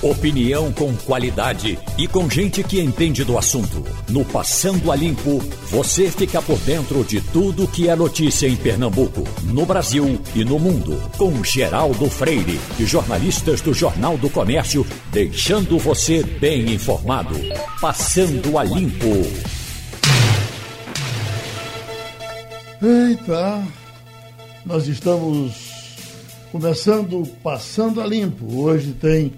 Opinião com qualidade e com gente que entende do assunto. No Passando a Limpo, você fica por dentro de tudo que é notícia em Pernambuco, no Brasil e no mundo. Com Geraldo Freire e jornalistas do Jornal do Comércio, deixando você bem informado. Passando a Limpo. Eita, nós estamos começando Passando a Limpo. Hoje tem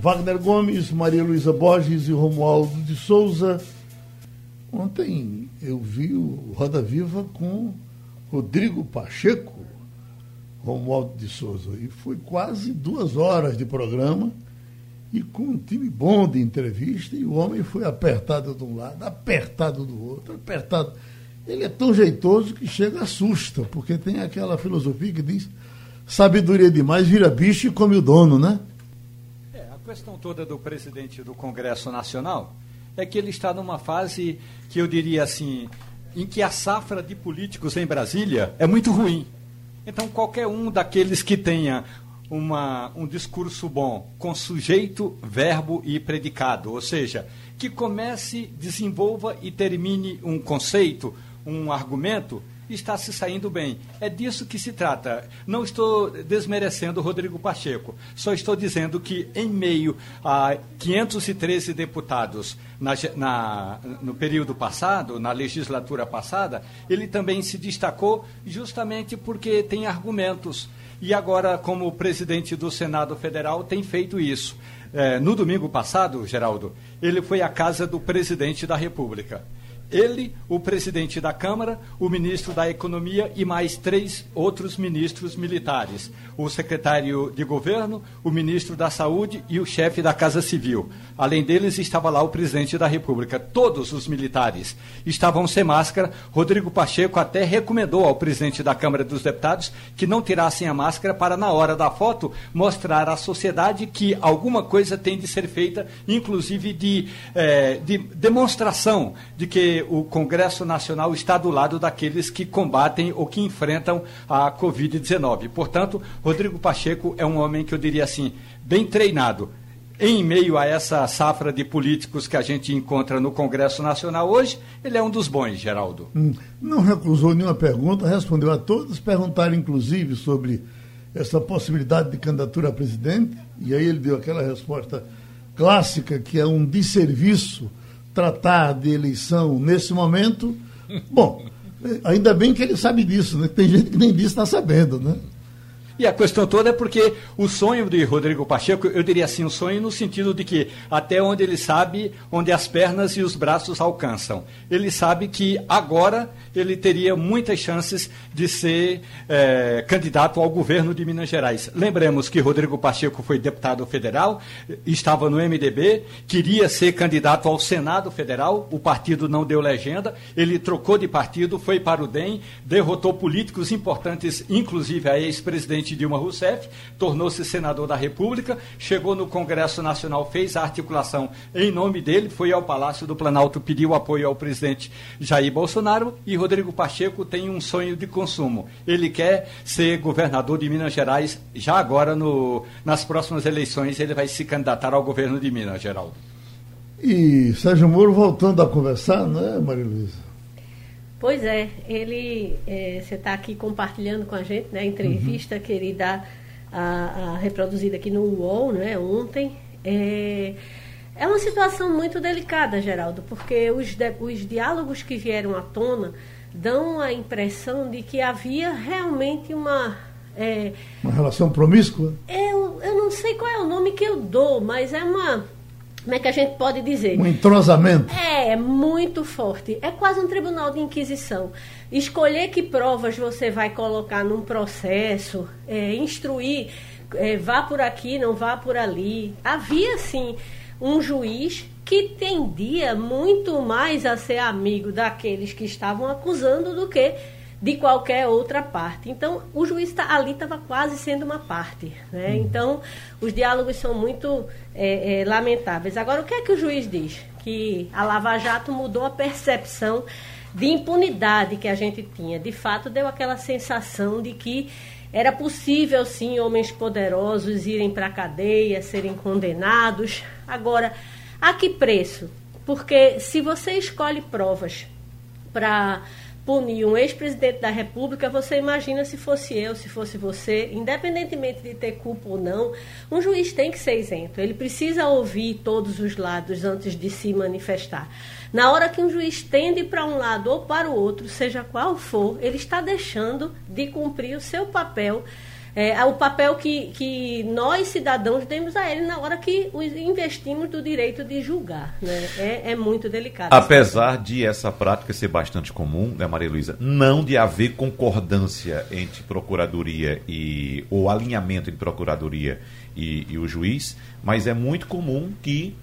Wagner Gomes, Maria Luísa Borges e Romualdo de Souza. Ontem eu vi o Roda Viva com Rodrigo Pacheco, Romualdo de Souza, e foi quase duas horas de programa e com um time bom de entrevista, e o homem foi apertado de um lado, apertado do outro, apertado. Ele é tão jeitoso que chega assusta, porque tem aquela filosofia que diz sabedoria demais vira bicho e come o dono, né? Questão toda do presidente do Congresso Nacional é que ele está numa fase que eu diria assim, em que a safra de políticos em Brasília é muito ruim. Então, qualquer um daqueles que tenha uma, um discurso bom com sujeito, verbo e predicado, ou seja, que comece, desenvolva e termine um conceito, um argumento, está se saindo bem. É disso que se trata. Não estou desmerecendo Rodrigo Pacheco, só estou dizendo que, em meio a 513 deputados na, na, no período passado, na legislatura passada, ele também se destacou justamente porque tem argumentos. E agora, como presidente do Senado Federal, tem feito isso. É, no domingo passado, Geraldo, ele foi à casa do presidente da República ele, o presidente da Câmara, o ministro da Economia e mais três outros ministros militares: o secretário de governo, o ministro da Saúde e o chefe da Casa Civil. Além deles, estava lá o presidente da República. Todos os militares estavam sem máscara. Rodrigo Pacheco até recomendou ao presidente da Câmara dos Deputados que não tirassem a máscara para, na hora da foto, mostrar à sociedade que alguma coisa tem de ser feita, inclusive de, eh, de demonstração de que o Congresso Nacional está do lado daqueles que combatem ou que enfrentam a Covid-19. Portanto, Rodrigo Pacheco é um homem que eu diria assim, bem treinado. Em meio a essa safra de políticos que a gente encontra no Congresso Nacional hoje, ele é um dos bons, Geraldo. Hum, não recusou nenhuma pergunta, respondeu a todos, perguntaram inclusive sobre essa possibilidade de candidatura a presidente, e aí ele deu aquela resposta clássica que é um desserviço tratar de eleição nesse momento, bom, ainda bem que ele sabe disso, né? Tem gente que nem disso está sabendo, né? E a questão toda é porque o sonho de Rodrigo Pacheco, eu diria assim, o sonho no sentido de que até onde ele sabe, onde as pernas e os braços alcançam. Ele sabe que agora ele teria muitas chances de ser é, candidato ao governo de Minas Gerais. Lembremos que Rodrigo Pacheco foi deputado federal, estava no MDB, queria ser candidato ao Senado Federal, o partido não deu legenda, ele trocou de partido, foi para o DEM, derrotou políticos importantes, inclusive a ex-presidente presidente Dilma Rousseff, tornou-se senador da República, chegou no Congresso Nacional, fez a articulação em nome dele, foi ao Palácio do Planalto, pediu apoio ao presidente Jair Bolsonaro e Rodrigo Pacheco tem um sonho de consumo. Ele quer ser governador de Minas Gerais já agora no, nas próximas eleições ele vai se candidatar ao governo de Minas, Geraldo. E Sérgio Moro voltando a conversar, né, Maria Luísa? Pois é, ele, é, você está aqui compartilhando com a gente né, a entrevista uhum. que ele dá a, a, reproduzida aqui no UOL, né, ontem. É, é uma situação muito delicada, Geraldo, porque os, os diálogos que vieram à tona dão a impressão de que havia realmente uma. É, uma relação promíscua? Eu, eu não sei qual é o nome que eu dou, mas é uma como é que a gente pode dizer? Um entrosamento. É, muito forte. É quase um tribunal de inquisição. Escolher que provas você vai colocar num processo, é, instruir, é, vá por aqui, não vá por ali. Havia, sim, um juiz que tendia muito mais a ser amigo daqueles que estavam acusando do que de qualquer outra parte. Então, o juiz tá, ali estava quase sendo uma parte. Né? Uhum. Então, os diálogos são muito é, é, lamentáveis. Agora, o que é que o juiz diz? Que a Lava Jato mudou a percepção de impunidade que a gente tinha. De fato, deu aquela sensação de que era possível, sim, homens poderosos irem para a cadeia, serem condenados. Agora, a que preço? Porque se você escolhe provas para punir um ex-presidente da República, você imagina se fosse eu, se fosse você, independentemente de ter culpa ou não, um juiz tem que ser isento. Ele precisa ouvir todos os lados antes de se manifestar. Na hora que um juiz tende para um lado ou para o outro, seja qual for, ele está deixando de cumprir o seu papel é, o papel que, que nós, cidadãos, demos a ele na hora que investimos do direito de julgar. Né? É, é muito delicado. Apesar de essa prática ser bastante comum, né, Maria Luísa, não de haver concordância entre procuradoria e. ou alinhamento entre procuradoria e, e o juiz, mas é muito comum que.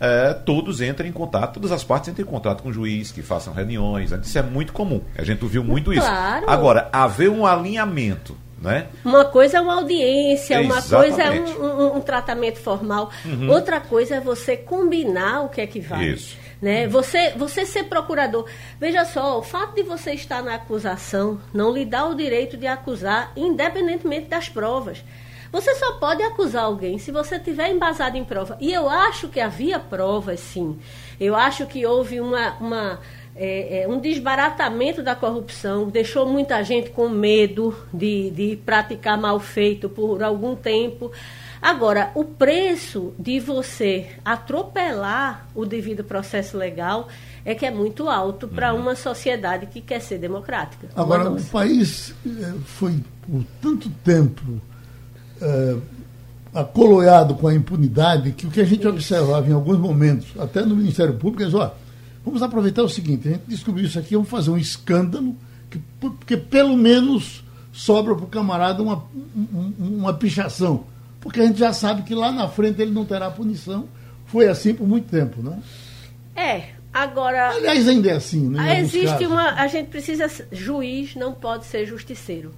É, todos entrem em contato, todas as partes entrem em contato com o juiz, que façam reuniões. Isso é muito comum. A gente viu muito claro. isso. Agora, haver um alinhamento né? Uma coisa é uma audiência, uma coisa é um, um, um tratamento formal, uhum. outra coisa é você combinar o que é que vai. Isso. Né? Você, você ser procurador. Veja só, o fato de você estar na acusação não lhe dá o direito de acusar, independentemente das provas. Você só pode acusar alguém se você tiver embasado em prova. E eu acho que havia provas, sim. Eu acho que houve uma, uma é, é, um desbaratamento da corrupção, deixou muita gente com medo de, de praticar mal feito por algum tempo. Agora, o preço de você atropelar o devido processo legal é que é muito alto para uhum. uma sociedade que quer ser democrática. Agora, o país eh, foi por tanto tempo é, acoloiado com a impunidade que o que a gente Isso. observava em alguns momentos, até no Ministério Público, é ó, Vamos aproveitar o seguinte: a gente descobriu isso aqui, vamos fazer um escândalo, que, porque pelo menos sobra para o camarada uma, uma pichação. Porque a gente já sabe que lá na frente ele não terá punição. Foi assim por muito tempo, né? É, agora. Aliás, ainda é assim, né? Existe uma. A gente precisa. Juiz não pode ser justiceiro.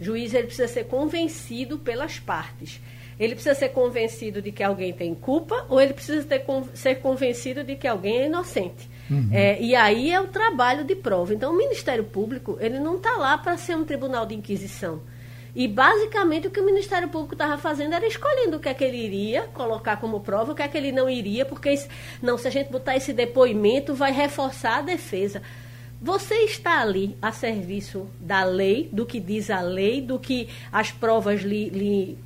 Juiz ele precisa ser convencido pelas partes. Ele precisa ser convencido de que alguém tem culpa ou ele precisa ter, ser convencido de que alguém é inocente. Uhum. É, e aí é o trabalho de prova. Então, o Ministério Público ele não está lá para ser um tribunal de inquisição. E basicamente o que o Ministério Público estava fazendo era escolhendo o que é que ele iria colocar como prova, o que é que ele não iria, porque não, se a gente botar esse depoimento, vai reforçar a defesa. Você está ali a serviço da lei, do que diz a lei, do que as provas lhe, lhe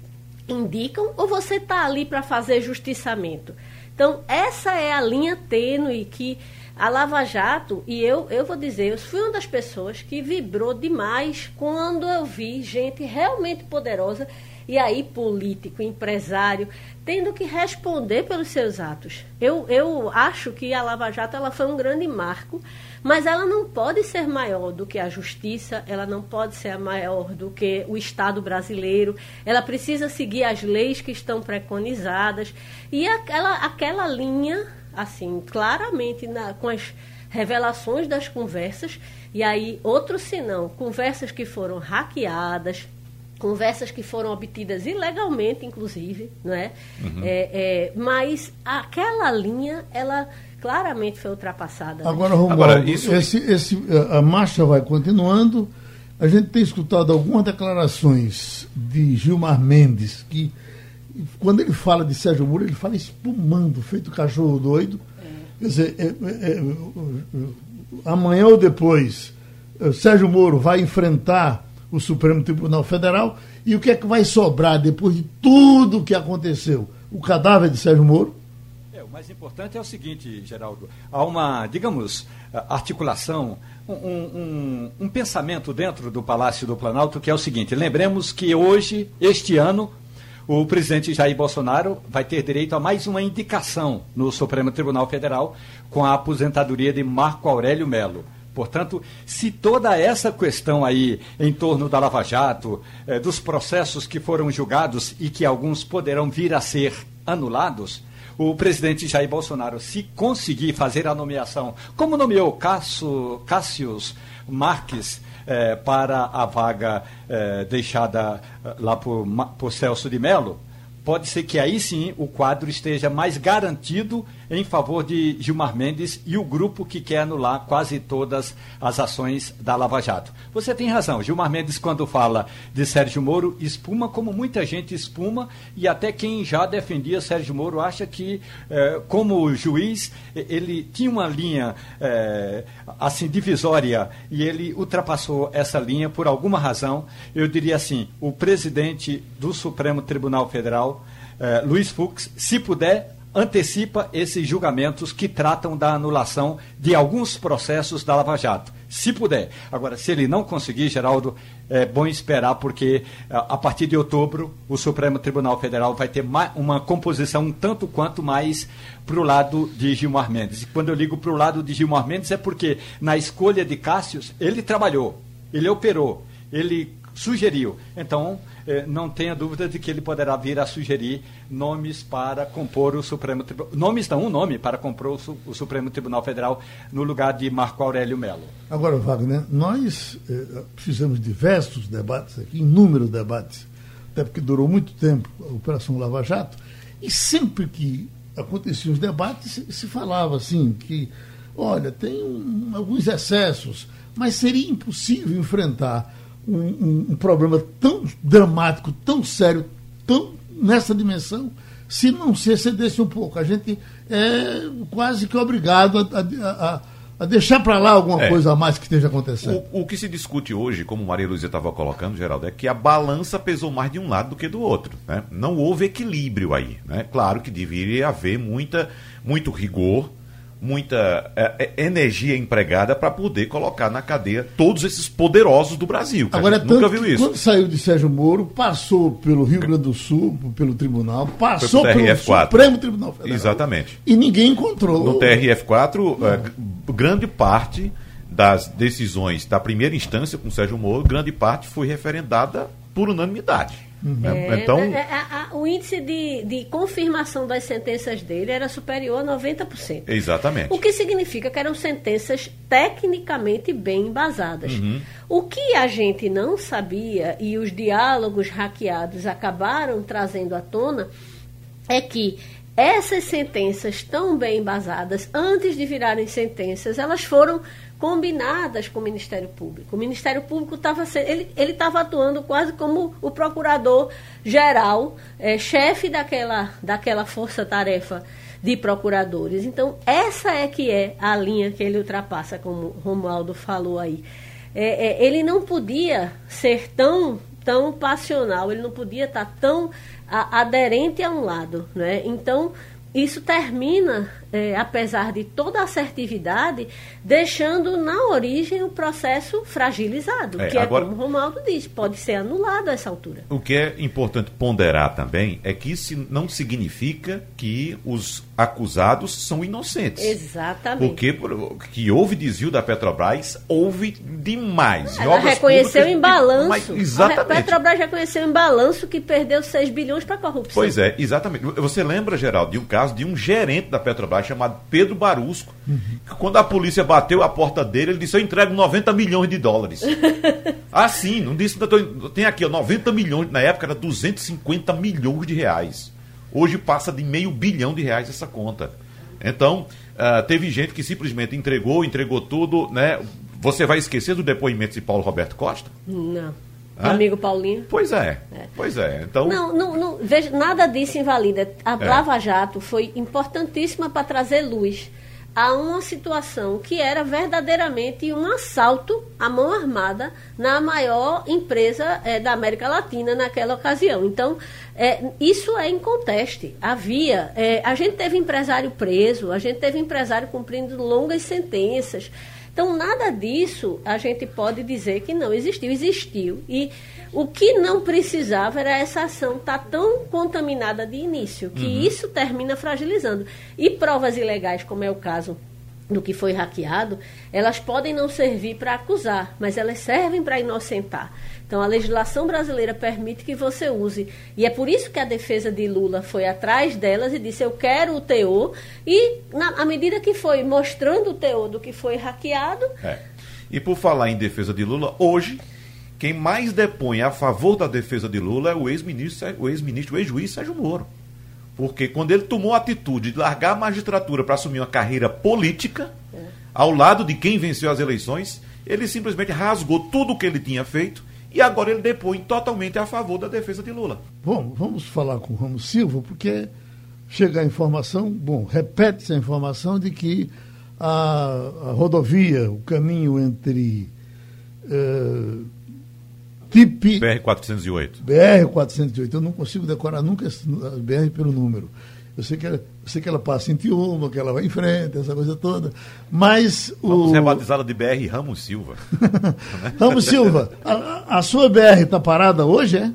indicam, ou você está ali para fazer justiçamento? Então, essa é a linha tênue que a Lava Jato, e eu, eu vou dizer, eu fui uma das pessoas que vibrou demais quando eu vi gente realmente poderosa, e aí político, empresário, tendo que responder pelos seus atos. Eu, eu acho que a Lava Jato ela foi um grande marco, mas ela não pode ser maior do que a justiça, ela não pode ser maior do que o Estado brasileiro, ela precisa seguir as leis que estão preconizadas, e aquela, aquela linha assim, claramente na, com as revelações das conversas, e aí outro senão, conversas que foram hackeadas, conversas que foram obtidas ilegalmente, inclusive, não é? Uhum. é, é mas aquela linha, ela claramente foi ultrapassada. Né? Agora, Romualdo, Agora, isso... esse, esse, a marcha vai continuando. A gente tem escutado algumas declarações de Gilmar Mendes, que quando ele fala de Sérgio Moro, ele fala espumando, feito cachorro doido. É. Quer dizer, é, é, é amanhã ou depois, eh, Sérgio Moro vai enfrentar o Supremo Tribunal Federal e o que é que vai sobrar depois de tudo o que aconteceu? O cadáver de Sérgio Moro? É, o mais importante é o seguinte, Geraldo. Há uma, digamos, articulação, um, um, um pensamento dentro do Palácio do Planalto que é o seguinte: lembremos que hoje, este ano, o presidente Jair Bolsonaro vai ter direito a mais uma indicação no Supremo Tribunal Federal com a aposentadoria de Marco Aurélio Melo. Portanto, se toda essa questão aí em torno da Lava Jato, eh, dos processos que foram julgados e que alguns poderão vir a ser anulados, o presidente Jair Bolsonaro, se conseguir fazer a nomeação, como nomeou Cássio, Cássius Marques eh, para a vaga eh, deixada eh, lá por, por Celso de Mello, pode ser que aí sim o quadro esteja mais garantido em favor de Gilmar Mendes e o grupo que quer anular quase todas as ações da Lava Jato. Você tem razão, Gilmar Mendes, quando fala de Sérgio Moro, espuma como muita gente espuma, e até quem já defendia Sérgio Moro acha que, eh, como juiz, ele tinha uma linha eh, assim divisória e ele ultrapassou essa linha por alguma razão. Eu diria assim: o presidente do Supremo Tribunal Federal, eh, Luiz Fux, se puder, antecipa esses julgamentos que tratam da anulação de alguns processos da Lava Jato, se puder. Agora, se ele não conseguir, Geraldo, é bom esperar, porque a partir de outubro o Supremo Tribunal Federal vai ter uma composição um tanto quanto mais para o lado de Gilmar Mendes. E quando eu ligo para o lado de Gilmar Mendes é porque na escolha de Cássius ele trabalhou, ele operou, ele sugeriu. Então, eh, não tenha dúvida de que ele poderá vir a sugerir nomes para compor o Supremo Tribunal. Nomes não, um nome para compor o, Supremo Tribunal Federal no lugar de Marco Aurélio Melo. Agora, Wagner, nós eh, fizemos diversos debates aqui, inúmeros debates, até porque durou muito tempo a Operação Lava Jato, e sempre que aconteciam os debates, se, se falava assim, que, olha, tem um, alguns excessos, mas seria impossível enfrentar um, um, um, problema tão dramático, tão sério, tão nessa dimensão, se não se excedesse um pouco. A gente é quase que obrigado a, a, a, a deixar para lá alguma é. coisa a mais que esteja acontecendo. O, o que se discute hoje, como Maria Luísa estava colocando, Geraldo, é que a balança pesou mais de um lado do que do outro. Né? Não houve equilíbrio aí. Né? Claro que deveria haver muita, muito rigor muita é, é, energia empregada para poder colocar na cadeia todos esses poderosos do Brasil. Agora, nunca viu isso. Quando saiu de Sérgio Moro, passou pelo Rio Grande do Sul, pelo tribunal, passou pelo Supremo Tribunal Federal. Exatamente. E ninguém encontrou. No TRF4, é, grande parte das decisões da primeira instância com Sérgio Moro, grande parte foi referendada por unanimidade. Uhum. É, então, é, é, a, a, o índice de, de confirmação das sentenças dele era superior a 90%. Exatamente. O que significa que eram sentenças tecnicamente bem embasadas. Uhum. O que a gente não sabia, e os diálogos hackeados acabaram trazendo à tona, é que essas sentenças tão bem embasadas, antes de virarem sentenças, elas foram combinadas com o Ministério Público. O Ministério Público estava ele estava atuando quase como o procurador geral, é, chefe daquela daquela força-tarefa de procuradores. Então essa é que é a linha que ele ultrapassa, como Romualdo falou aí. É, é, ele não podia ser tão tão passional, ele não podia estar tão a, aderente a um lado, né? Então isso termina, é, apesar de toda a assertividade, deixando na origem o processo fragilizado, é, que agora, é como o Romaldo disse, pode ser anulado a essa altura. O que é importante ponderar também é que isso não significa que os acusados são inocentes. Exatamente. Porque que houve desvio da Petrobras, houve demais. Ela reconheceu em balanço. Mas, exatamente. A Petrobras reconheceu em balanço que perdeu 6 bilhões para corrupção. Pois é, exatamente. Você lembra, Geraldo, de um caso de um gerente da Petrobras chamado Pedro Barusco, que quando a polícia bateu a porta dele, ele disse: Eu entrego 90 milhões de dólares. assim, não disse, tem aqui, ó, 90 milhões, na época era 250 milhões de reais. Hoje passa de meio bilhão de reais essa conta. Então, uh, teve gente que simplesmente entregou, entregou tudo, né? Você vai esquecer do depoimento de Paulo Roberto Costa? Não. Hã? Amigo Paulinho. Pois é. é. Pois é. Então. Não, não, não, veja, nada disso invalida. A é. Lava Jato foi importantíssima para trazer luz a uma situação que era verdadeiramente um assalto à mão armada na maior empresa é, da América Latina naquela ocasião. Então, é, isso é inconteste. Havia. É, a gente teve empresário preso, a gente teve empresário cumprindo longas sentenças. Então, nada disso a gente pode dizer que não existiu. Existiu. E o que não precisava era essa ação estar tá tão contaminada de início, que uhum. isso termina fragilizando. E provas ilegais, como é o caso do que foi hackeado, elas podem não servir para acusar, mas elas servem para inocentar. Então, a legislação brasileira permite que você use. E é por isso que a defesa de Lula foi atrás delas e disse: eu quero o teor. E, na, à medida que foi mostrando o teor do que foi hackeado. É. E por falar em defesa de Lula, hoje quem mais depõe a favor da defesa de Lula é o ex-ministro, o ex-ministro, o ex-juiz Sérgio Moro. Porque quando ele tomou a atitude de largar a magistratura para assumir uma carreira política, é. ao lado de quem venceu as eleições, ele simplesmente rasgou tudo o que ele tinha feito e agora ele depõe totalmente a favor da defesa de Lula. Bom, vamos falar com o Ramos Silva, porque chega a informação, bom, repete-se a informação de que a, a, rodovia, o caminho entre uh, TIP... BR-408. BR-408, eu não consigo decorar nunca a BR pelo número. Eu sei que ela, eu sei que ela passa em Tiúma, que ela vai em frente, essa coisa toda. Mas Vamos o. rebatizá-la de BR Ramos Silva. Ramos Silva, a, a sua BR está parada hoje, é?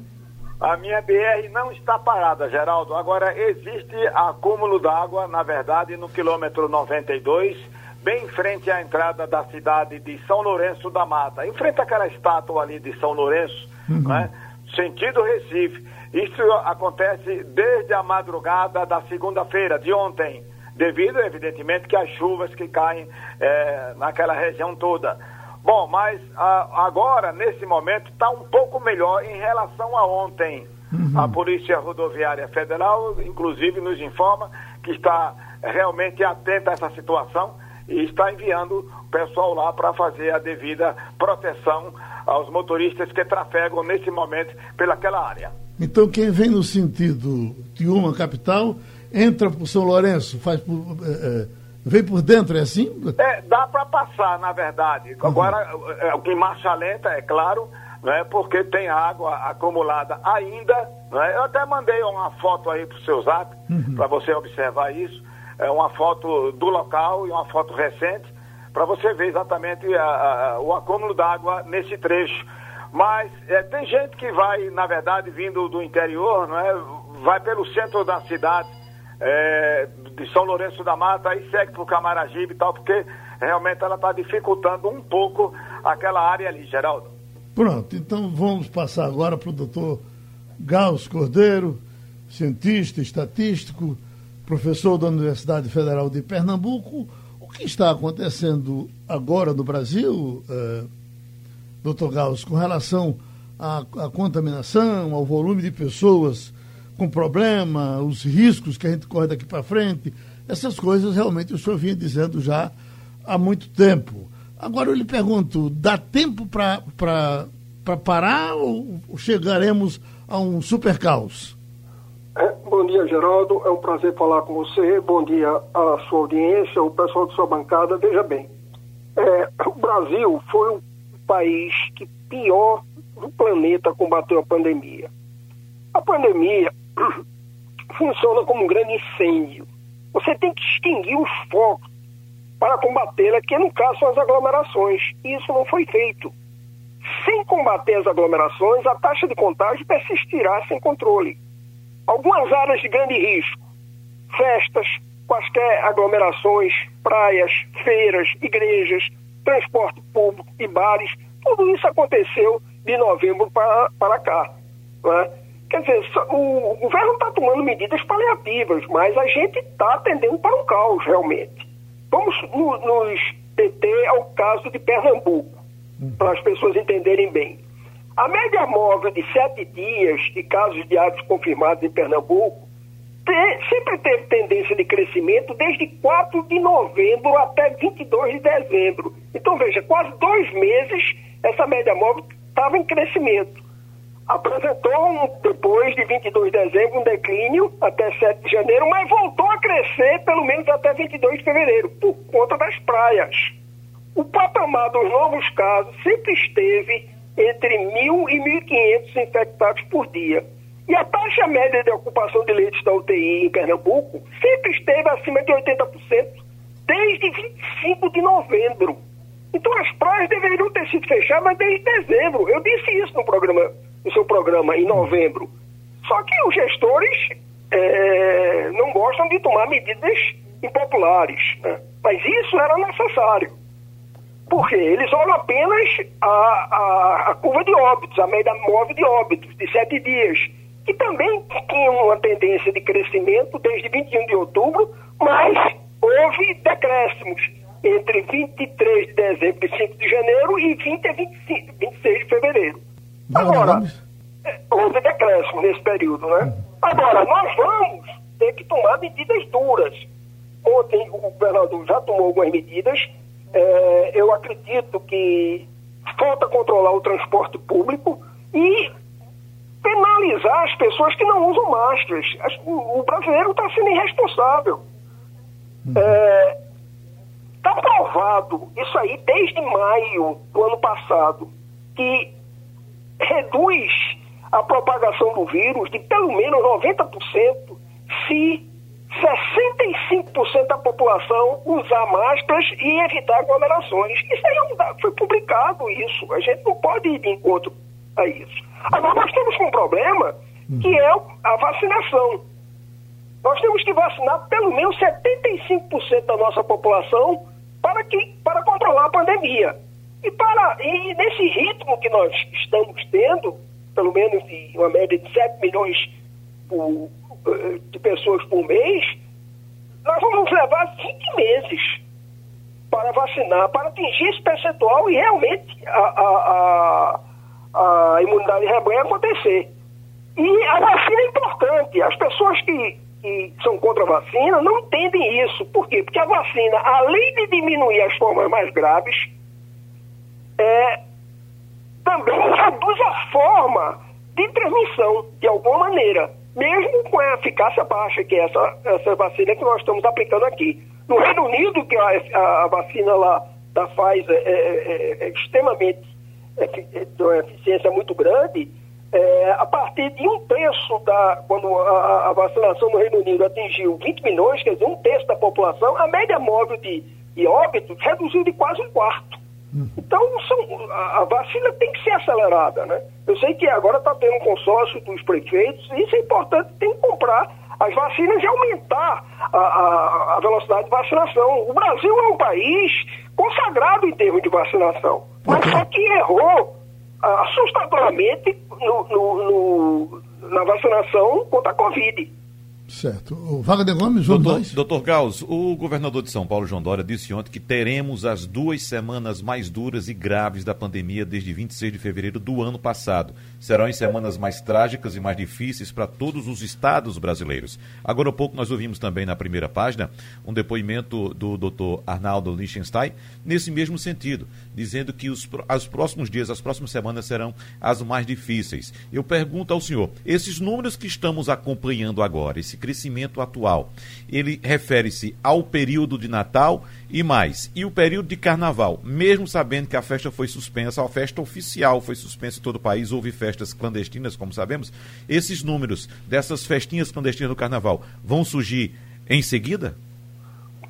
A minha BR não está parada, Geraldo. Agora, existe acúmulo d'água, na verdade, no quilômetro 92, bem em frente à entrada da cidade de São Lourenço da Mata. Em frente àquela estátua ali de São Lourenço, uhum. né? sentido Recife. Isso acontece desde a madrugada da segunda-feira, de ontem, devido, evidentemente, que as chuvas que caem é, naquela região toda. Bom, mas a, agora, nesse momento, está um pouco melhor em relação a ontem. Uhum. A Polícia Rodoviária Federal, inclusive, nos informa que está realmente atenta a essa situação e está enviando o pessoal lá para fazer a devida proteção aos motoristas que trafegam nesse momento pelaquela área. Então, quem vem no sentido de uma capital, entra por São Lourenço, faz por, é, vem por dentro, é assim? É, dá para passar, na verdade. Uhum. Agora, uhum. em marcha lenta, é claro, né, porque tem água acumulada ainda. Né? Eu até mandei uma foto aí para o seu zap, uhum. para você observar isso. É uma foto do local e uma foto recente, para você ver exatamente a, a, o acúmulo d'água nesse trecho. Mas é, tem gente que vai, na verdade, vindo do interior, não é? vai pelo centro da cidade, é, de São Lourenço da Mata, aí segue para o Camaragibe e tal, porque realmente ela está dificultando um pouco aquela área ali, Geraldo. Pronto, então vamos passar agora para o doutor Gauss Cordeiro, cientista, estatístico, professor da Universidade Federal de Pernambuco. O que está acontecendo agora no Brasil? Eh, doutor Gauss, com relação à, à, contaminação, ao volume de pessoas com problema, os riscos que a gente corre daqui para frente, essas coisas realmente o senhor vinha dizendo já há muito tempo. Agora eu lhe pergunto, dá tempo para parar ou chegaremos a um super caos? É, bom dia, Geraldo. É um prazer falar com você. Bom dia à sua audiência, o pessoal de sua bancada. Veja bem, é, o Brasil foi o país que pior do planeta combateu a pandemia. A pandemia funciona como um grande incêndio. Você tem que extinguir os focos para combatê-la, que no caso são as aglomerações. E isso não foi feito. Sem combater as aglomerações, a taxa de contágio persistirá sem controle. Algumas áreas de grande risco, festas, quaisquer aglomerações, praias, feiras, igrejas, transporte público e bares, tudo isso aconteceu de novembro para, para cá. Né? Quer dizer, o, o governo está tomando medidas paliativas, mas a gente está atendendo para um caos, realmente. Vamos no, nos deter ao caso de Pernambuco, para as pessoas entenderem bem. A média móvel de sete dias de casos diários confirmados em Pernambuco sempre teve tendência de crescimento desde 4 de novembro até 22 de dezembro. Então, veja, quase dois meses essa média móvel estava em crescimento. Apresentou, depois de 22 de dezembro, um declínio até 7 de janeiro, mas voltou a crescer pelo menos até 22 de fevereiro, por conta das praias. O patamar dos novos casos sempre esteve entre 1.000 e 1.500 infectados por dia. E a taxa média de ocupação de leitos da UTI em Pernambuco sempre esteve acima de 80% desde 25 de novembro. Então as praias deveriam ter sido fechadas desde dezembro. Eu disse isso no programa, no seu programa em novembro. Só que os gestores é, não gostam de tomar medidas impopulares. Né? Mas isso era necessário. Porque eles olham apenas a, a, a curva de óbitos, a média móvel de óbitos, de sete dias, que também tinha uma tendência de crescimento desde 21 de outubro, mas houve decréscimos entre 23 de dezembro e 5 de janeiro e 20 a 25, 26 de fevereiro. Agora, é, houve decréscimo nesse período, né? Agora, nós vamos ter que tomar medidas duras. Ontem o governador já tomou algumas medidas. É, eu acredito que falta controlar o transporte público e penalizar as pessoas que não usam máscaras. O brasileiro está sendo irresponsável. Está é, tá provado isso aí desde maio do ano passado, que reduz a propagação do vírus de pelo menos 90% se 65% da população usar máscaras e evitar aglomerações. Isso aí é foi publicado isso. A gente não pode ir de encontro a isso. Agora nós temos um problema que é a vacinação. Nós temos que vacinar pelo menos 75% da nossa população para, que, para controlar a pandemia. E, para, e nesse ritmo que nós estamos tendo, pelo menos de uma média de 7 milhões por, eh, de pessoas por mês, nós vamos levar 20 meses para vacinar, para atingir esse percentual e realmente a, a, a, a imunidade de rebanho acontecer. E a vacina é importante. As pessoas que, que são contra a vacina não entendem isso. Por quê? Porque a vacina, além de diminuir as formas mais graves, é, também reduz a forma de transmissão, de alguma maneira mesmo com a eficácia baixa que é essa, essa vacina que nós estamos aplicando aqui. No Reino Unido, que a, a vacina lá da Pfizer é, é, é, é extremamente é, tem uma eficiência muito grande, é, a partir de um terço da. Quando a, a, vacinação no Reino Unido atingiu 20 milhões, quer dizer, um terço da população, a média móvel de, de óbitos reduziu de quase um quarto. Então, são, a, a, vacina tem que ser acelerada, né? Eu sei que agora está tendo um consórcio dos prefeitos, e isso é importante, tem que comprar as vacinas e aumentar a, a, a velocidade de vacinação. O Brasil é um país consagrado em termos de vacinação, mas só que errou assustadoramente no, no, no, na vacinação contra a Covid. Certo. O Wagner Gomes, João doutor, doutor Gauss, o governador de São Paulo, João Dória, disse ontem que teremos as duas semanas mais duras e graves da pandemia desde 26 de fevereiro do ano passado. Serão as semanas mais trágicas e mais difíceis para todos os estados brasileiros. Agora há pouco nós ouvimos também na primeira página um depoimento do doutor Arnaldo Lichtenstein nesse mesmo sentido, dizendo que os, os próximos dias, as próximas semanas serão as mais difíceis. Eu pergunto ao senhor, esses números que estamos acompanhando agora, esse crescimento atual, ele refere-se ao período de Natal e mais. E o período de Carnaval, mesmo sabendo que a festa foi suspensa, a festa oficial foi suspensa em todo o país, houve festas clandestinas, como sabemos, esses números dessas festinhas clandestinas do Carnaval vão surgir em seguida?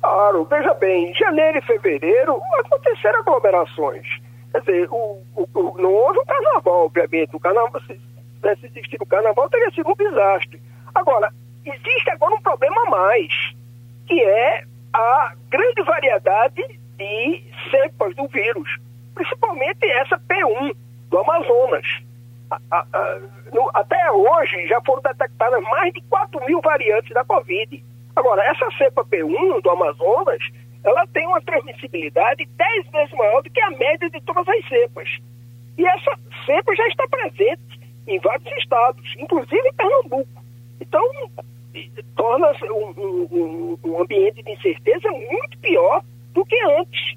Claro, veja bem, em janeiro e fevereiro aconteceram aglomerações. Quer dizer, o, o, o, não houve um carnaval, obviamente. O carnaval, se tivesse existido o carnaval, teria sido um desastre. Agora, existe agora um problema a mais, que é a grande variedade de cepas do vírus, principalmente essa P1 do Amazonas. A, a, a, no, até hoje já foram detectadas mais de 4 mil variantes da Covid. Agora, essa cepa P1 do Amazonas, ela tem uma transmissibilidade 10 vezes maior do que a média de todas as cepas. E essa cepa já está presente em vários estados, inclusive em Pernambuco. Então, torna um, um, um ambiente de incerteza muito pior do que antes.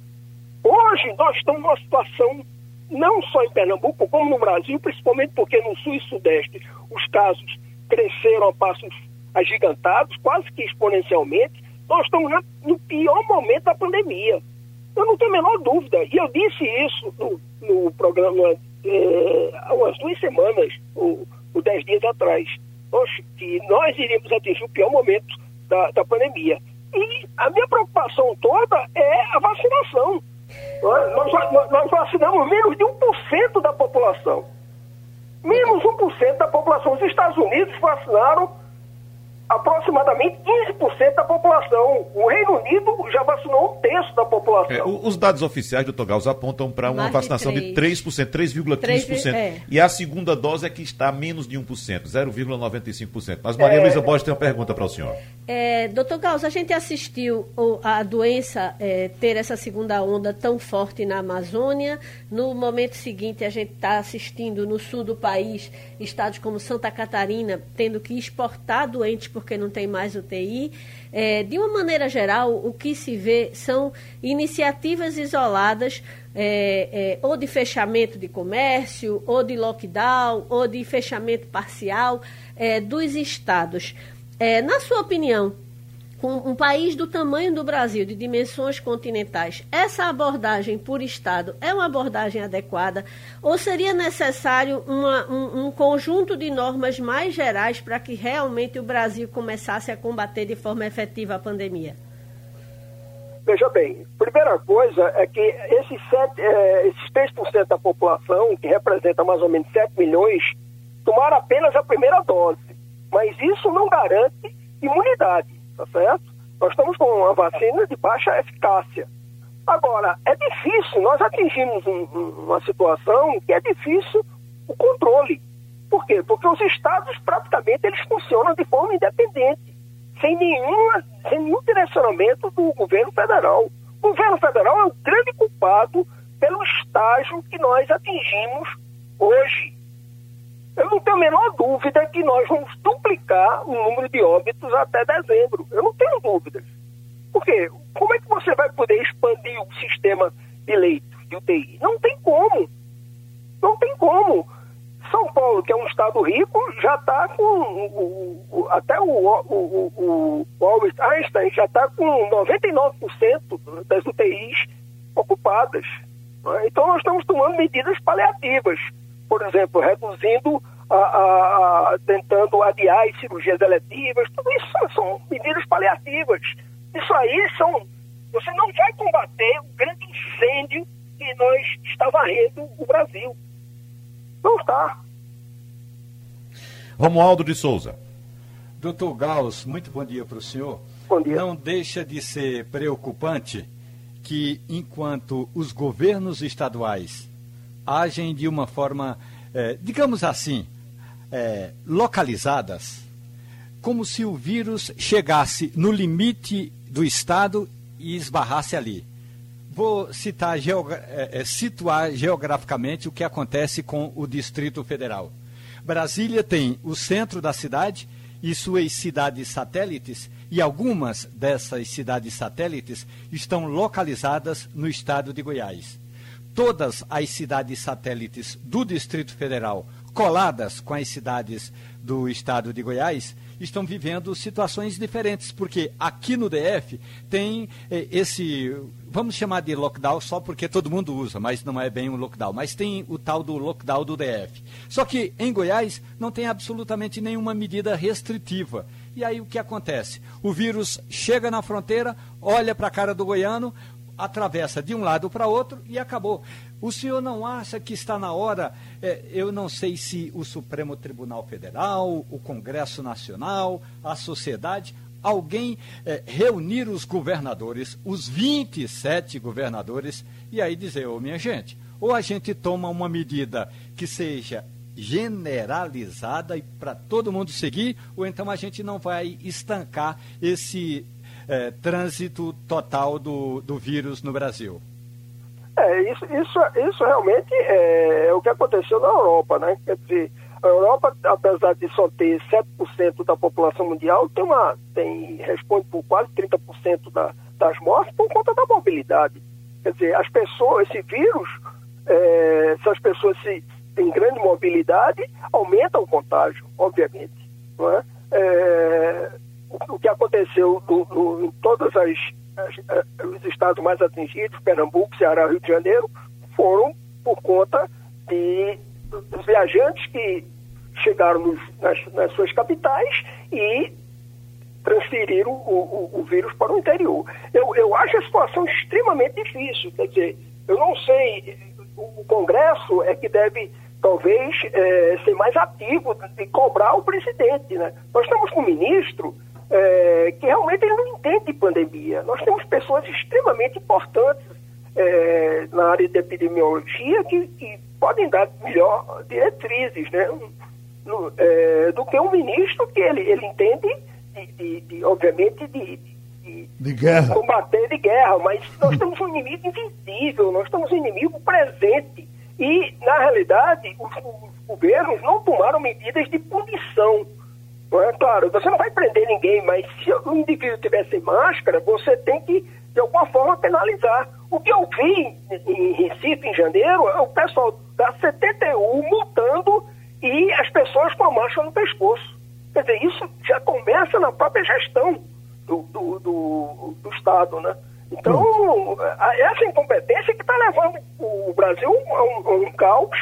Hoje nós estamos numa situação, não só em Pernambuco, como no Brasil, principalmente porque no Sul e Sudeste os casos cresceram a passos agigantados, quase que exponencialmente. Nós estamos no pior momento da pandemia. Eu não tenho a menor dúvida. E eu disse isso no, no programa é, há umas duas semanas, ou, ou dez dias atrás que nós iríamos atingir o pior momento da, da pandemia. E a minha preocupação toda é a vacinação. Nós, nós, nós vacinamos menos de 1% da população. Menos 1% da população. Os Estados Unidos vacinaram aproximadamente 15% da população. O Reino Unido já vacinou um terço da população. É, os dados oficiais, doutor Gauss, apontam para uma Mais vacinação de 3%, 3,15%. É. E a segunda dose é que está a menos de 1%, 0,95%. Mas Maria Luísa Borges tem uma pergunta para o senhor. É, doutor Gauss, a gente assistiu a doença é, ter essa segunda onda tão forte na Amazônia. No momento seguinte, a gente está assistindo no sul do país, estados como Santa Catarina tendo que exportar doentes porque não tem mais UTI. É, de uma maneira geral, o que se vê são iniciativas isoladas, é, é, ou de fechamento de comércio, ou de lockdown, ou de fechamento parcial é, dos estados. É, na sua opinião, com um país do tamanho do Brasil, de dimensões continentais, essa abordagem por Estado é uma abordagem adequada? Ou seria necessário uma- um, um conjunto de normas mais gerais para que realmente o Brasil começasse a combater de forma efetiva a pandemia? Veja bem, primeira coisa é que esses, sete, eh, esses 3% da população, que representa mais ou menos 7 milhões, tomaram apenas a primeira dose. Mas isso não garante imunidade, tá certo? Nós estamos com uma vacina de baixa eficácia. Agora, é difícil, nós atingimos um- um- uma situação que é difícil o controle. Por quê? Porque os estados praticamente eles funcionam de forma independente sem, nenhuma, sem nenhum direcionamento do governo federal. O governo federal é o grande culpado pelo estágio que nós atingimos hoje. Eu não tenho a menor dúvida que nós vamos duplicar o número de óbitos até dezembro. Eu não tenho dúvidas. Por quê? Como é que você vai poder expandir o sistema de leitos de UTI? Não tem como. Não tem como. São Paulo, que é um estado rico, já está com. o- o- até o, o, o, o Albert Einstein já está com 99% das UTIs ocupadas. né? Então, nós estamos tomando medidas paliativas. Por exemplo, reduzindo, a, a- a- tentando adiar as cirurgias eletivas. Tudo isso são, são medidas paliativas. Isso aí são. Você não vai combater o grande incêndio que nós está varrendo o Brasil. Não está. Romualdo de Souza. Doutor Gauss, muito bom dia para o senhor. Bom dia. Não deixa de ser preocupante que, enquanto os governos estaduais agem de uma forma, eh, digamos assim, eh, localizadas, como se o vírus chegasse no limite do estado e esbarrasse ali. Vou citar, geogra- eh, situar geograficamente o que acontece com o Distrito Federal. Brasília tem o centro da cidade e suas cidades satélites, e algumas dessas cidades satélites estão localizadas no estado de Goiás. Todas as cidades satélites do Distrito Federal, coladas com as cidades do estado de Goiás, estão vivendo situações diferentes, porque aqui no DF tem eh, esse, vamos chamar de lockdown só porque todo mundo usa, mas não é bem um lockdown, mas tem o tal do lockdown do DF. Só que em Goiás não tem absolutamente nenhuma medida restritiva. E aí o que acontece? O vírus chega na fronteira, olha para a cara do goiano, atravessa de um lado para outro e acabou. O senhor não acha que está na hora, eh, eu não sei se o Supremo Tribunal Federal, o Congresso Nacional, a sociedade, alguém eh, reunir os governadores, os 27 governadores, e aí dizer, ô minha gente, ou a gente toma uma medida que seja generalizada e para todo mundo seguir, ou então a gente não vai estancar esse eh, trânsito total do, do vírus no Brasil. É, isso, isso, isso realmente é, é o que aconteceu na Europa, né? Quer dizer, a Europa, apesar de só ter 7% da população mundial, tem uma, tem, responde por quase 30% da, das mortes por conta da mobilidade. Quer dizer, as pessoas, esse vírus, é, se as pessoas se, têm grande mobilidade, aumenta o contágio, obviamente. Não é? É, o, o que aconteceu no, no, em todas as os estados mais atingidos, Pernambuco, Ceará, Rio de Janeiro, foram por conta de, dos viajantes que chegaram nos, nas, nas, suas capitais e transferiram o, o, o, vírus para o interior. Eu, eu acho a situação extremamente difícil. Quer dizer, eu não sei, o Congresso é que deve talvez é, ser mais ativo de cobrar o presidente. Né? Nós estamos com um ministro é, que realmente ele não entende pandemia. Nós temos pessoas extremamente importantes é, na área de epidemiologia que, que podem dar melhor diretrizes né? no, é, do que um ministro que ele, ele entende, de, de, de obviamente, de, de, de guerra. combater de guerra, mas nós temos um inimigo invisível, nós temos um inimigo presente e, na realidade, os, os governos não tomaram medidas de punição. É? Claro, você não vai prender ninguém, mas se o indivíduo tivesse máscara, você tem que, de alguma forma, penalizar. O que eu vi em Recife, em janeiro, é o pessoal da CTTU multando e as pessoas com a máscara no pescoço. Quer dizer, isso já começa na própria gestão do, do, do, do Estado, né? Então, essa incompetência que está levando o Brasil a um, a um, caos.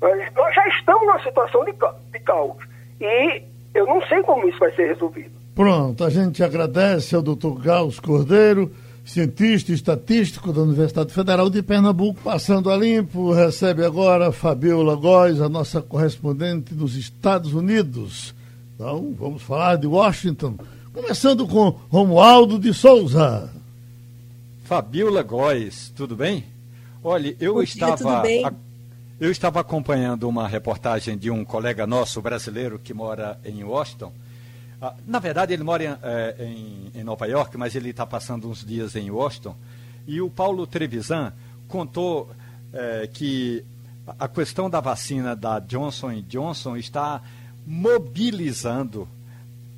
Nós já estamos numa situação de, de caos. E eu não sei como isso vai ser resolvido. Pronto, a gente agradece ao doutor Gauss Cordeiro, cientista e estatístico da Universidade Federal de Pernambuco, passando a limpo. Recebe agora Fabiola Góes, a nossa correspondente nos Estados Unidos. Então, vamos falar de Washington, começando com Romualdo de Souza. Fabiola Góes, tudo bem? Olha, eu Bom estava. Dia, a, eu estava acompanhando uma reportagem de um colega nosso brasileiro que mora em Washington. Ah, na verdade, ele mora em, eh, em, em Nova York, mas ele está passando uns dias em Washington. E o Paulo Trevisan contou eh, que a questão da vacina da Johnson Johnson está mobilizando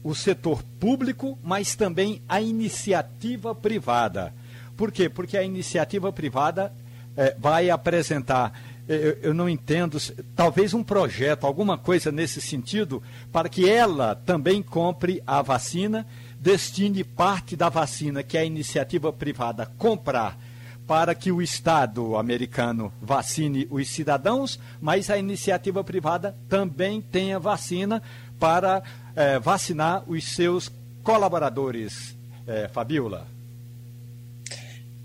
o setor público, mas também a iniciativa privada. Por quê? Porque a iniciativa privada é, vai apresentar, eu, eu, não entendo, talvez um projeto, alguma coisa nesse sentido, para que ela também compre a vacina, destine parte da vacina que a iniciativa privada comprar para que o Estado americano vacine os cidadãos, mas a iniciativa privada também tenha vacina para é, vacinar os seus colaboradores. É, Fabiola.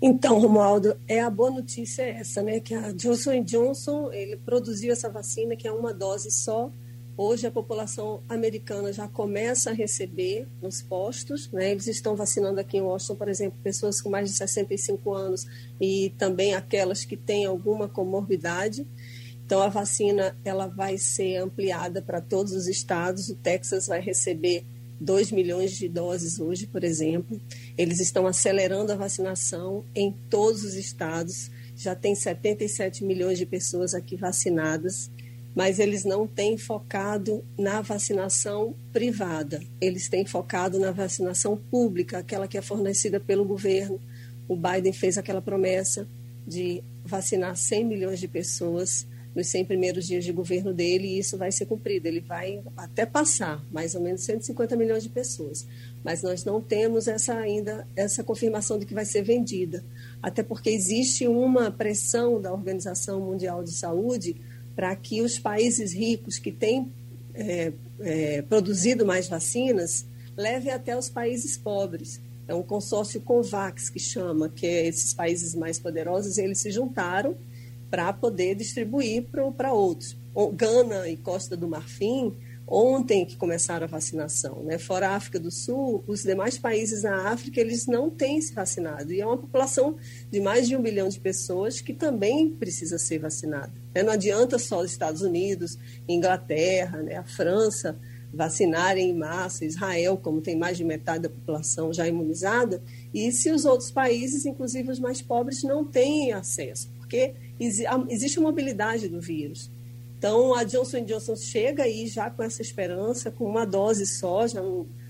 Então, Romualdo, é a boa notícia é essa, né? Que a Johnson Johnson ele produziu essa vacina que é uma dose só. Hoje a população americana já começa a receber nos postos, né? Eles estão vacinando aqui em Washington, por exemplo, pessoas com mais de 65 anos e também aquelas que têm alguma comorbidade. Então a vacina ela vai ser ampliada para todos os estados. O Texas vai receber 2 milhões de doses hoje, por exemplo. Eles estão acelerando a vacinação em todos os estados. Já tem 77 milhões de pessoas aqui vacinadas, mas eles não têm focado na vacinação privada. Eles têm focado na vacinação pública, aquela que é fornecida pelo governo. O Biden fez aquela promessa de vacinar 100 milhões de pessoas nos 100 primeiros dias de governo dele e isso vai ser cumprido. Ele vai até passar mais ou menos 150 milhões de pessoas. Mas nós não temos essa ainda essa confirmação de que vai ser vendida, até porque existe uma pressão da Organização Mundial de Saúde para que os países ricos que têm é, é, produzido mais vacinas levem até os países pobres. É um consórcio COVAX que chama, que é esses países mais poderosos, eles se juntaram para poder distribuir para outros. Gana e Costa do Marfim, ontem que começaram a vacinação, né? Fora a África do Sul, os demais países na África, eles não têm se vacinado. E é uma população de mais de um bilhão de pessoas que também precisa ser vacinada. Né? Não adianta só os Estados Unidos, Inglaterra, né? a França vacinarem em massa, Israel, como tem mais de metade da população já imunizada, e se os outros países, inclusive os mais pobres, não têm acesso, porque existe mobilidade do vírus. Então, a Johnson Johnson chega aí já com essa esperança, com uma dose só, já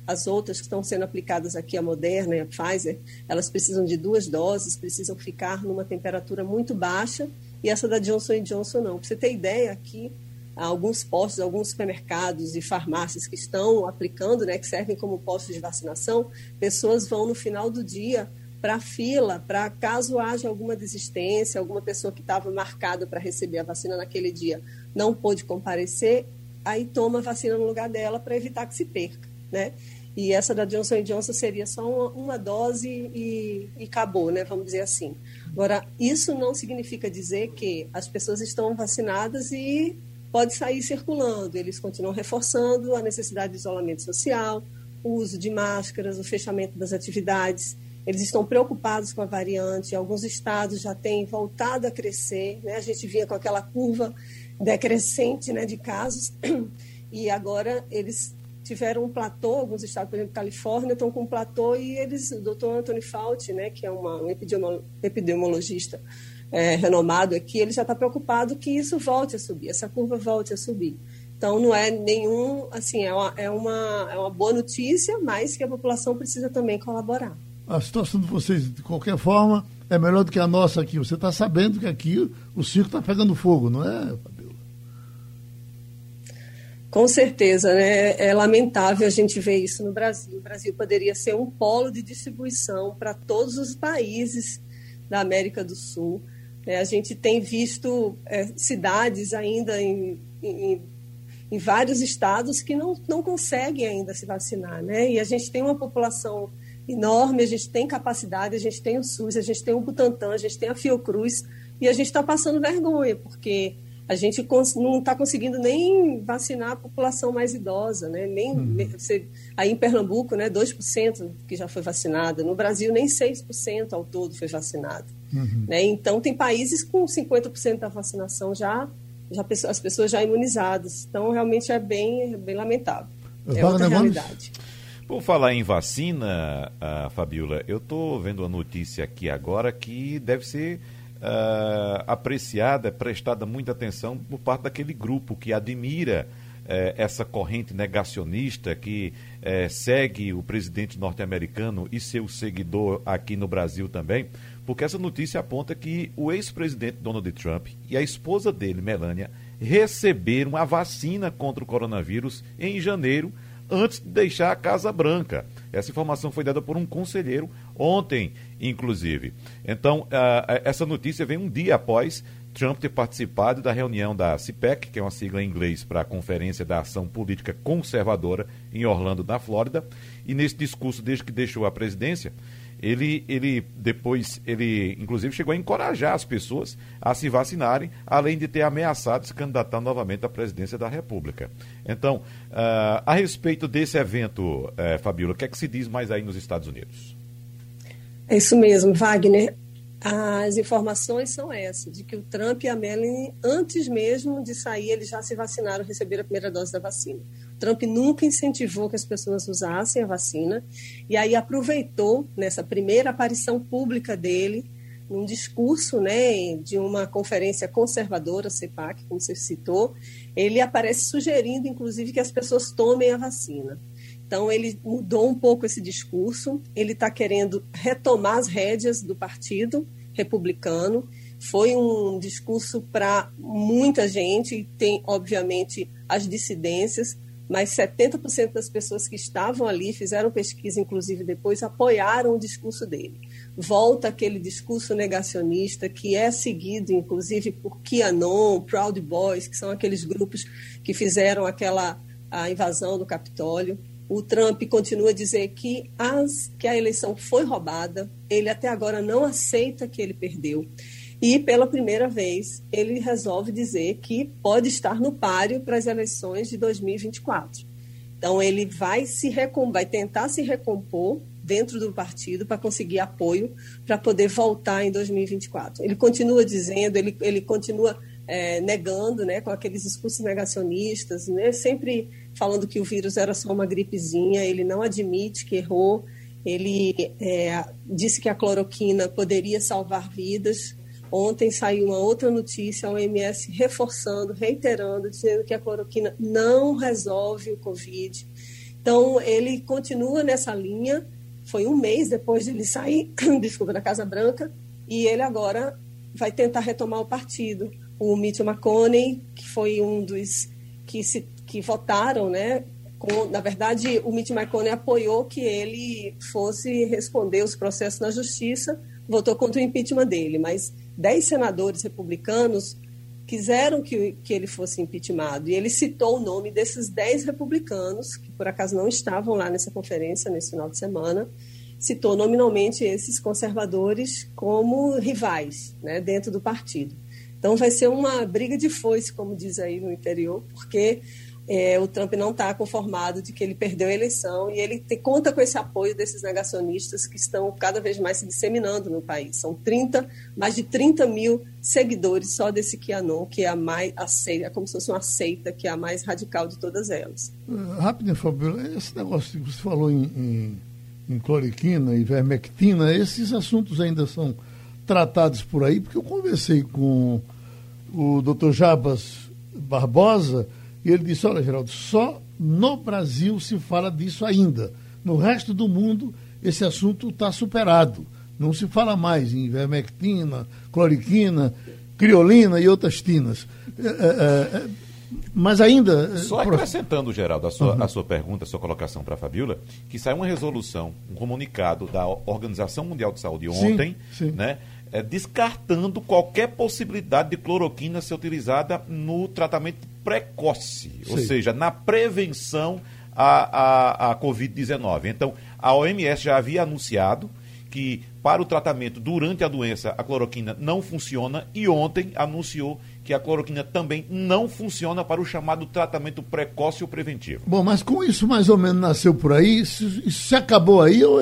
as outras que estão sendo aplicadas aqui, a Moderna e a Pfizer, elas precisam de duas doses, precisam ficar numa temperatura muito baixa, e essa da Johnson Johnson não. Para você ter ideia, aqui, alguns postos, alguns supermercados e farmácias que estão aplicando, né, que servem como postos de vacinação, pessoas vão no final do dia para a fila, para caso haja alguma desistência, alguma pessoa que estava marcada para receber a vacina naquele dia não pôde comparecer, aí toma a vacina no lugar dela para evitar que se perca, né? E essa da Johnson Johnson seria só uma, uma dose e, e, acabou, né? Vamos dizer assim. Agora, isso não significa dizer que as pessoas estão vacinadas e pode sair circulando. Eles continuam reforçando a necessidade de isolamento social, o uso de máscaras, o fechamento das atividades. Eles estão preocupados com a variante. Alguns estados já têm voltado a crescer. Né? A gente vinha com aquela curva decrescente né, de casos e agora eles tiveram um platô, alguns estados, por exemplo, Califórnia, estão com um platô e eles, o doutor Anthony Fauci, né, que é uma, um epidemiologista é, renomado aqui, ele já está preocupado que isso volte a subir, essa curva volte a subir. Então, não é nenhum, assim, é uma, é uma, é uma boa notícia, mas que a população precisa também colaborar. A situação de vocês, de qualquer forma, é melhor do que a nossa aqui. Você está sabendo que aqui o circo está pegando fogo, não é, com certeza, né? é lamentável a gente ver isso no Brasil. O Brasil poderia ser um polo de distribuição para todos os países da América do Sul. É, a gente tem visto é, cidades ainda em, em, em, vários estados que não, não conseguem ainda se vacinar. Né? E a gente tem uma população enorme, a gente tem capacidade, a gente tem o SUS, a gente tem o Butantan, a gente tem a Fiocruz, e a gente está passando vergonha, porque a gente não está conseguindo nem vacinar a população mais idosa, né? Nem, você, aí em Pernambuco, né, 2% que já foi vacinada. No Brasil, nem 6% ao todo foi vacinado. Uhum. Né? Então, tem países com 50% da vacinação já, já as pessoas já imunizadas. Então, realmente é bem, bem lamentável. É outra realidade. Por falar em vacina, uh, Fabiola, eu estou vendo a notícia aqui agora que deve ser uh, apreciada, prestada muita atenção por parte daquele grupo que admira uh, essa corrente negacionista que uh, segue o presidente norte-americano e seu seguidor aqui no Brasil também, porque essa notícia aponta que o ex-presidente Donald Trump e a esposa dele, Melania, receberam a vacina contra o coronavírus em janeiro antes de deixar a Casa Branca. Essa informação foi dada por um conselheiro ontem, inclusive. Então, uh, essa notícia vem um dia após Trump ter participado da reunião da CPEC, que é uma sigla em inglês para a Conferência da Ação Política Conservadora, em Orlando, na Flórida. E nesse discurso, desde que deixou a presidência, ele, ele depois, ele inclusive chegou a encorajar as pessoas a se vacinarem, além de ter ameaçado se candidatar novamente à presidência da República. Então, uh, a respeito desse evento, uh, Fabiola, o que é que se diz mais aí nos Estados Unidos? É isso mesmo, Wagner. As informações são essas, de que o Trump e a Melanie, antes mesmo de sair, eles já se vacinaram, receberam a primeira dose da vacina. Trump nunca incentivou que as pessoas usassem a vacina e aí aproveitou nessa primeira aparição pública dele, num discurso né, de uma conferência conservadora, CEPAC, como você citou, ele aparece sugerindo, inclusive, que as pessoas tomem a vacina. Então, ele mudou um pouco esse discurso, ele está querendo retomar as rédeas do partido republicano. Foi um discurso para muita gente, e tem, obviamente, as dissidências, mas 70% das pessoas que estavam ali, fizeram pesquisa inclusive depois, apoiaram o discurso dele. Volta aquele discurso negacionista que é seguido inclusive por QAnon, Proud Boys, que são aqueles grupos que fizeram aquela a invasão do Capitólio. O Trump continua a dizer que, as, que a eleição foi roubada, ele até agora não aceita que ele perdeu. E, pela primeira vez, ele resolve dizer que pode estar no páreo para as eleições de 2024. Então, ele vai, se vai tentar se recompor dentro do partido para conseguir apoio para poder voltar em 2024. Ele continua dizendo, ele, ele continua é, negando, né, com aqueles discursos negacionistas, né, sempre falando que o vírus era só uma gripezinha, ele não admite que errou, ele é, disse que a cloroquina poderia salvar vidas, Ontem saiu uma outra notícia, a OMS reforçando, reiterando, dizendo que a cloroquina não resolve o Covid. Então, ele continua nessa linha. Foi um mês depois de ele sair, desculpa, da Casa Branca, e ele agora vai tentar retomar o partido. O Mitch McConnell, que foi um dos que, se, que votaram, né? Com, na verdade, o Mitch McConnell apoiou que ele fosse responder os processos na justiça, votou contra o impeachment dele, mas dez senadores republicanos quiseram que, que ele fosse impeachmentado. E ele citou o nome desses dez republicanos, que por acaso não estavam lá nessa conferência nesse final de semana, citou nominalmente esses conservadores como rivais né, dentro do partido. Então vai ser uma briga de foice, como diz aí no interior, porque é, o Trump não está conformado de que ele perdeu a eleição e ele te, conta com esse apoio desses negacionistas que estão cada vez mais se disseminando no país. São 30, mais de 30 mil seguidores só desse QAnon, que é a mais aceita, é como se fosse uma seita, que é a mais radical de todas elas. Uh, rápido, Fabiola, esse negócio que você falou em, em, em cloriquina e esses assuntos ainda são tratados por aí, porque eu conversei com o Dr. Jabas Barbosa e ele disse: Olha, Geraldo, só no Brasil se fala disso ainda. No resto do mundo, esse assunto está superado. Não se fala mais em vermectina, cloriquina, criolina e outras tinas. É, é, é, mas ainda. Só acrescentando, Geraldo, a sua, uhum. a sua pergunta, a sua colocação para a Fabiola, que saiu uma resolução, um comunicado da Organização Mundial de Saúde ontem, sim, sim. né? é, descartando qualquer possibilidade de cloroquina ser utilizada no tratamento precoce, Sim. ou seja, na prevenção à, à, à Covid-19. Então, a OMS já havia anunciado que para o tratamento durante a doença a cloroquina não funciona e ontem anunciou que a cloroquina também não funciona para o chamado tratamento precoce ou preventivo. Bom, mas com isso mais ou menos nasceu por aí, isso, isso se acabou aí, ou,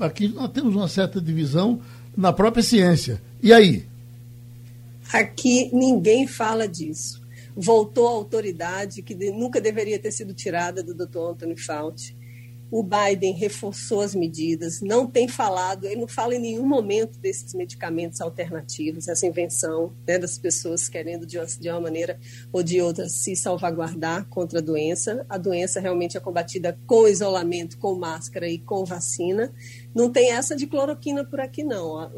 aqui nós temos uma certa divisão na própria ciência. E aí? Aqui ninguém fala disso. Voltou a autoridade que nunca deveria ter sido tirada do Dr. Anthony Fauci. O Biden reforçou as medidas, não tem falado, ele não fala em nenhum momento desses medicamentos alternativos, essa invenção né, das pessoas querendo de uma, de uma maneira ou de outra se salvaguardar contra a doença. A doença realmente é combatida com isolamento, com máscara e com vacina. Não tem essa de cloroquina por aqui, não. A,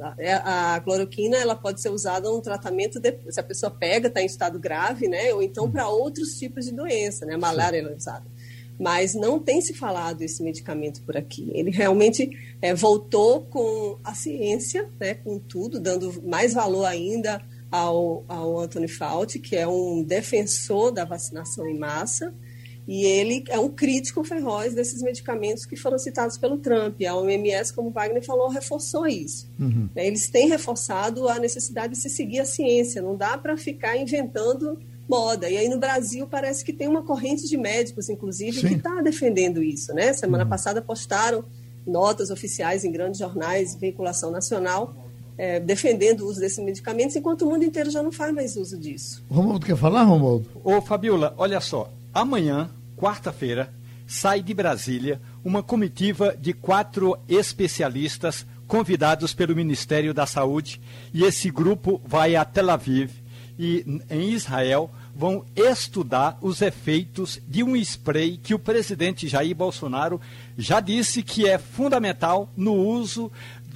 a, a cloroquina ela pode ser usada no tratamento de, se a pessoa pega, está em estado grave, né? Ou então para outros tipos de doença, né? A malária ela é usada. Mas não tem se falado esse medicamento por aqui. Ele realmente é, voltou com a ciência, né? Com tudo, dando mais valor ainda ao, ao Anthony Fauci, que é um defensor da vacinação em massa e ele é um crítico feroz desses medicamentos que foram citados pelo Trump. A OMS, como Wagner falou, reforçou isso. Uhum. Né, eles têm reforçado a necessidade de se seguir a ciência. Não dá para ficar inventando moda. E aí no Brasil parece que tem uma corrente de médicos, inclusive, Sim. que está defendendo isso. Né? Semana uhum. passada postaram notas oficiais em grandes jornais, veiculação nacional, é, defendendo o uso desses medicamentos, enquanto o mundo inteiro já não faz mais uso disso. Romualdo quer falar, Romualdo? Ô, Fabiola, olha só, Amanhã, quarta-feira, sai de Brasília uma comitiva de quatro especialistas convidados pelo Ministério da Saúde e esse grupo vai a Tel Aviv e em Israel vão estudar os efeitos de um spray que o presidente Jair Bolsonaro já disse que é fundamental no uso,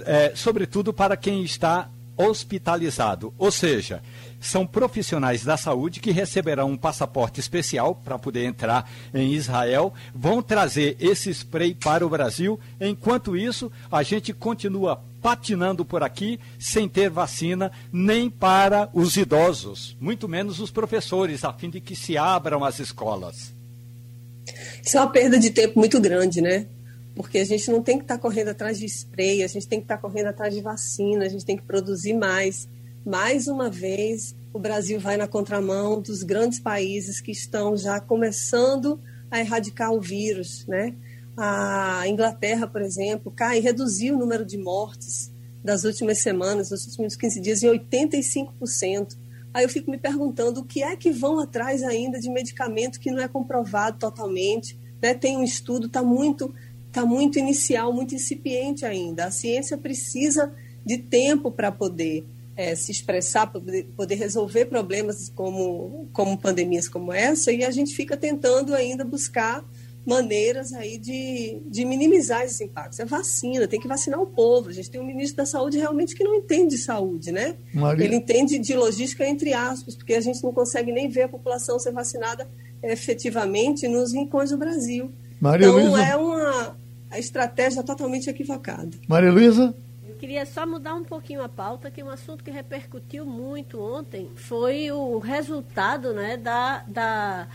é, sobretudo para quem está hospitalizado. Ou seja, são profissionais da saúde que receberão um passaporte especial para poder entrar em Israel, vão trazer esse spray para o Brasil. Enquanto isso, a gente continua patinando por aqui sem ter vacina nem para os idosos, muito menos os professores, a fim de que se abram as escolas. Isso é uma perda de tempo muito grande, né? Porque a gente não tem que estar tá correndo atrás de spray, a gente tem que estar tá correndo atrás de vacina, a gente tem que produzir mais mais uma vez, o Brasil vai na contramão dos grandes países que estão já começando a erradicar o vírus, né? A Inglaterra, por exemplo, cai, reduziu o número de mortes das últimas semanas, dos últimos 15 dias, em 85%. Aí eu fico me perguntando o que é que vão atrás ainda de medicamento que não é comprovado totalmente. Né? Tem um estudo, está muito, tá muito inicial, muito incipiente ainda. A ciência precisa de tempo para poder é, se expressar, para poder resolver problemas como, como pandemias como essa, e a gente fica tentando ainda buscar maneiras aí de, de minimizar esses impactos. É vacina, tem que vacinar o povo. A gente tem um ministro da saúde realmente que não entende de saúde, né? Maria... Ele entende de logística entre aspas, porque a gente não consegue nem ver a população ser vacinada efetivamente nos rincões do Brasil. Maria então Luiza... é uma estratégia totalmente equivocada. Maria Luísa? Queria só mudar um pouquinho a pauta, que um assunto que repercutiu muito ontem foi o resultado né, da. da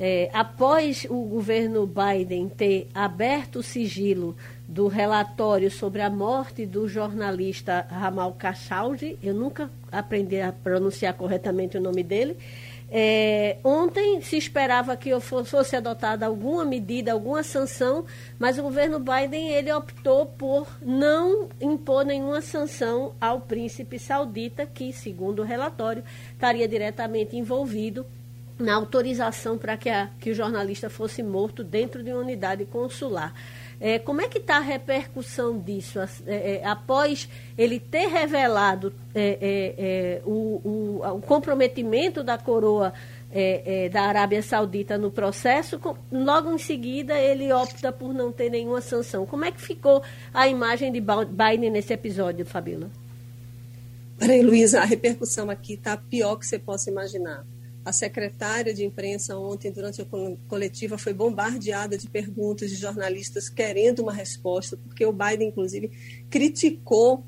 é, após o governo Biden ter aberto o sigilo do relatório sobre a morte do jornalista Ramal Khashoggi. Eu nunca aprendi a pronunciar corretamente o nome dele. É, ontem se esperava que fosse adotada alguma medida, alguma sanção, mas o governo Biden ele optou por não impor nenhuma sanção ao príncipe saudita, que, segundo o relatório, estaria diretamente envolvido na autorização para que, que o jornalista fosse morto dentro de uma unidade consular. É, como é que está a repercussão disso? É, é, após ele ter revelado é, é, é, o, o, o, comprometimento da coroa da Arábia Saudita no processo, logo em seguida ele opta por não ter nenhuma sanção. Como é que ficou a imagem de Biden nesse episódio, Fabíola? Maria Luísa, a repercussão aqui está pior que você possa imaginar. A secretária de imprensa ontem, durante a coletiva, foi bombardeada de perguntas de jornalistas querendo uma resposta, porque o Biden, inclusive, criticou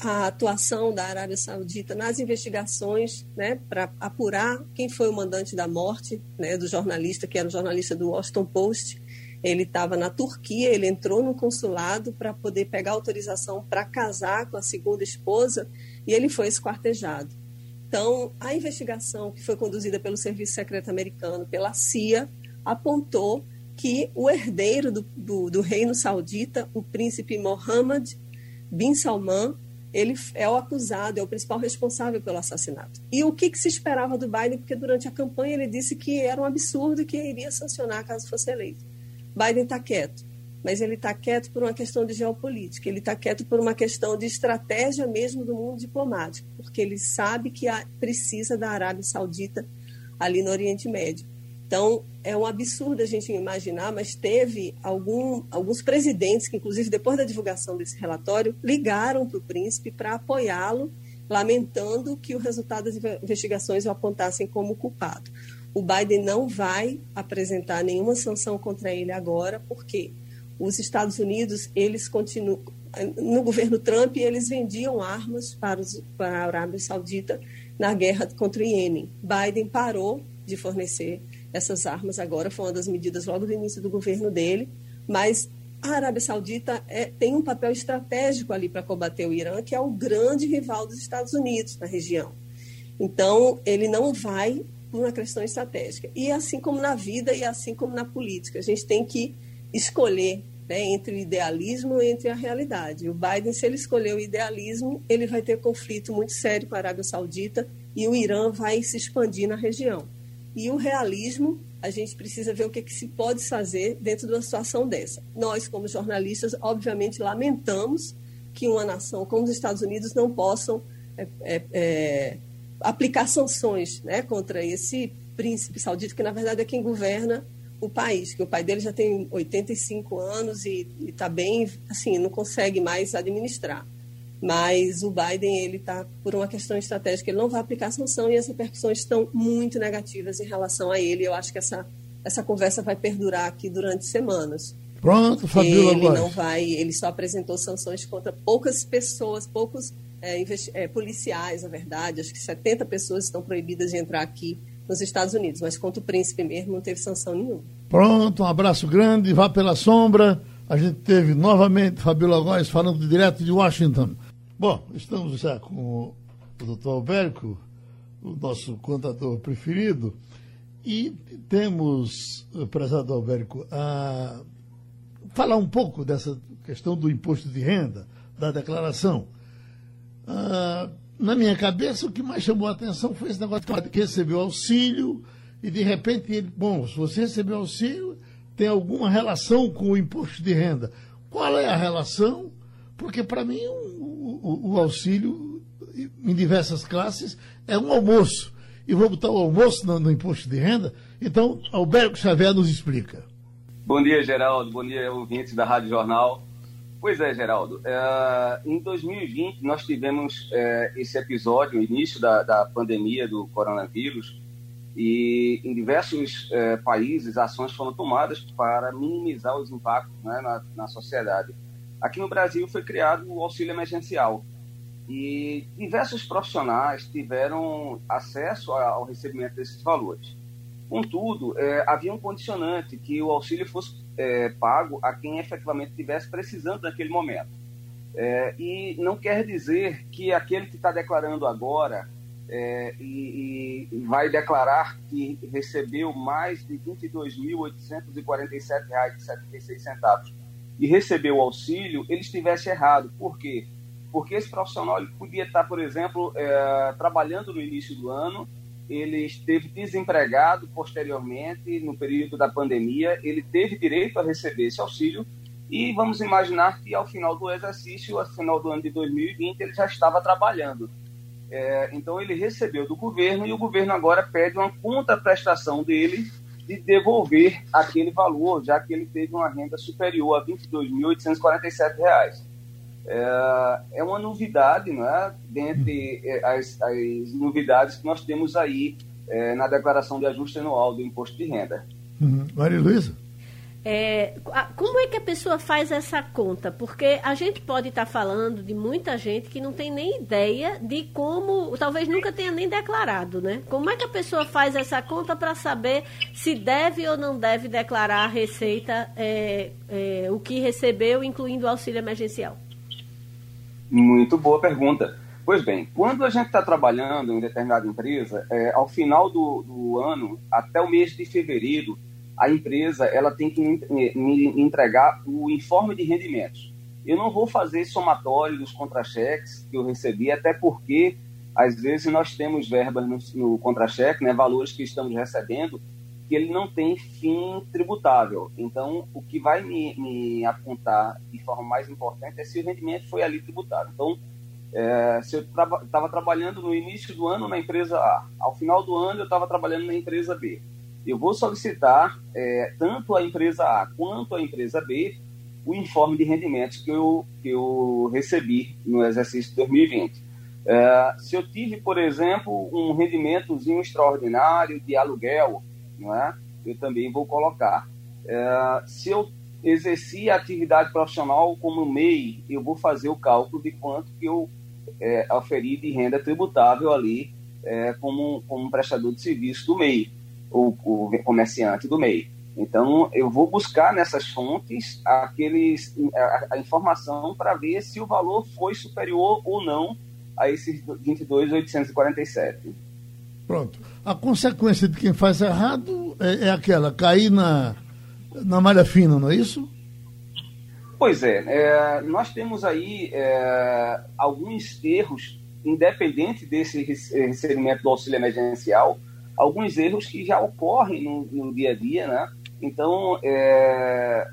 a atuação da Arábia Saudita nas investigações né, para apurar quem foi o mandante da morte né, do jornalista, que era o jornalista do Washington Post. Ele estava na Turquia, ele entrou no consulado para poder pegar autorização para casar com a segunda esposa e ele foi esquartejado. Então, a investigação que foi conduzida pelo Serviço Secreto Americano, pela CIA, apontou que o herdeiro do, do, do reino saudita, o príncipe Mohammed bin Salman, ele é o acusado, é o principal responsável pelo assassinato. E o que, que, se esperava do Biden? Porque durante a campanha ele disse que era um absurdo e que iria sancionar caso fosse eleito. Biden está quieto mas ele está quieto por uma questão de geopolítica, ele está quieto por uma questão de estratégia mesmo do mundo diplomático, porque ele sabe que precisa da Arábia Saudita ali no Oriente Médio. Então, é um absurdo a gente imaginar, mas teve algum, alguns presidentes que, inclusive, depois da divulgação desse relatório, ligaram para o príncipe para apoiá-lo, lamentando que o resultado das investigações o apontassem como culpado. O Biden não vai apresentar nenhuma sanção contra ele agora, porque os Estados Unidos, eles continuam no governo Trump, eles vendiam armas para, os, para a Arábia Saudita na guerra contra o Iêmen. Biden parou de fornecer essas armas agora, foi uma das medidas logo do início do governo dele, mas a Arábia Saudita é, tem um papel estratégico ali para combater o Irã, que é o grande rival dos Estados Unidos na região. Então, ele não vai por uma questão estratégica. E assim como na vida e assim como na política, a gente tem que escolher né, entre o idealismo e entre a realidade. O Biden, se ele escolher o idealismo, ele vai ter conflito muito sério com a Arábia Saudita e o Irã vai se expandir na região. E o realismo, a gente precisa ver o que, que se pode fazer dentro de uma situação dessa. Nós, como jornalistas, obviamente lamentamos que uma nação como os Estados Unidos não possam é, é, é, aplicar sanções né, contra esse príncipe saudita, que na verdade é quem governa o país, que o pai dele já tem 85 anos e está bem, assim, não consegue mais administrar. Mas o Biden, ele está por uma questão estratégica, ele não vai aplicar sanção e as repercussões estão muito negativas em relação a ele. Eu acho que essa, essa conversa vai perdurar aqui durante semanas. Pronto, Fabiola Ele não vai, ele só apresentou sanções contra poucas pessoas, poucos é, é, policiais, na verdade. Acho que 70 pessoas estão proibidas de entrar aqui nos Estados Unidos, mas contra o príncipe mesmo não teve sanção nenhuma. Pronto, um abraço grande, vá pela sombra. A gente teve novamente Fabiola Góes falando direto de Washington. Bom, estamos já com o doutor Alberto, o nosso contador preferido, e temos, eh, prezado Alberto, a falar um pouco dessa questão do imposto de renda, da declaração. Ah, na minha cabeça, o que mais chamou a atenção foi esse negócio que recebeu auxílio e de repente ele, bom, se você recebeu auxílio, tem alguma relação com o imposto de renda. Qual é a relação? Porque para mim o, o, o, auxílio em diversas classes é um almoço. E vou botar o almoço no, no imposto de renda. Então, Alberto Xavier nos explica. Bom dia, Geraldo. Bom dia, ouvintes da Rádio Jornal. Pois é, Geraldo. É, em 2020, nós tivemos é, esse episódio, o início da, da, pandemia do coronavírus, e em diversos é, países ações foram tomadas para minimizar os impactos né, na, na, sociedade. Aqui no Brasil foi criado o auxílio emergencial e diversos profissionais tiveram acesso ao recebimento desses valores. Contudo, é, havia um condicionante que o auxílio fosse é, pago a quem efetivamente estivesse precisando naquele momento. E não quer dizer que aquele que está declarando agora é, e, e, vai declarar que recebeu mais de R$ 22.847,76 e recebeu o auxílio, ele estivesse errado. Por quê? Porque esse profissional ele podia estar, por exemplo, é, trabalhando no início do ano, ele esteve desempregado posteriormente, no período da pandemia, ele teve direito a receber esse auxílio e vamos imaginar que ao final do exercício, ao final do ano de 2020, ele já estava trabalhando. É, então ele recebeu do governo e o governo agora pede uma contraprestação dele de devolver aquele valor, já que ele teve uma renda superior a R$ 22.847. É, é uma novidade, não é? Dentre é, as, as novidades que nós temos aí é, na declaração de ajuste anual do imposto de renda. Uhum. Maria Luísa? É, como é que a pessoa faz essa conta? Porque a gente pode estar tá falando de muita gente que não tem nem ideia de como, talvez nunca tenha nem declarado, né? Como é que a pessoa faz essa conta para saber se deve ou não deve declarar a receita, é, é, o que recebeu, incluindo o auxílio emergencial? Muito boa pergunta. Pois bem, quando a gente está trabalhando em determinada empresa, é, ao final do, do ano, até o mês de fevereiro, a empresa ela tem que me entregar o informe de rendimentos. Eu não vou fazer somatório dos contra-cheques que eu recebi, até porque às vezes nós temos verbas no, no contra-cheque, né, valores que estamos recebendo, que ele não tem fim tributável. Então, o que vai me, me apontar de forma mais importante é se o rendimento foi ali tributado. Então, é, se eu estava traba trabalhando no início do ano na empresa A, ao final do ano eu estava trabalhando na empresa B eu vou solicitar é, tanto a empresa A quanto a empresa B o informe de rendimentos que eu, que eu recebi no exercício de 2020. É, se eu tive, por exemplo, um rendimentozinho extraordinário de aluguel, não é? eu também vou colocar. É, se eu exerci a atividade profissional como MEI, eu vou fazer o cálculo de quanto que eu é, oferi de renda tributável ali é, como, como prestador de serviço do MEI o, o comerciante do MEI. Então, eu vou buscar nessas fontes aqueles, a, a informação para ver se o valor foi superior ou não a esses 22,847. Pronto. A consequência de quem faz errado é, é, aquela, cair na, na malha fina, não é isso? Pois é. é nós temos aí é, alguns erros, independente desse recebimento do auxílio emergencial, alguns erros que já ocorrem no, no dia a dia, né? Então, é,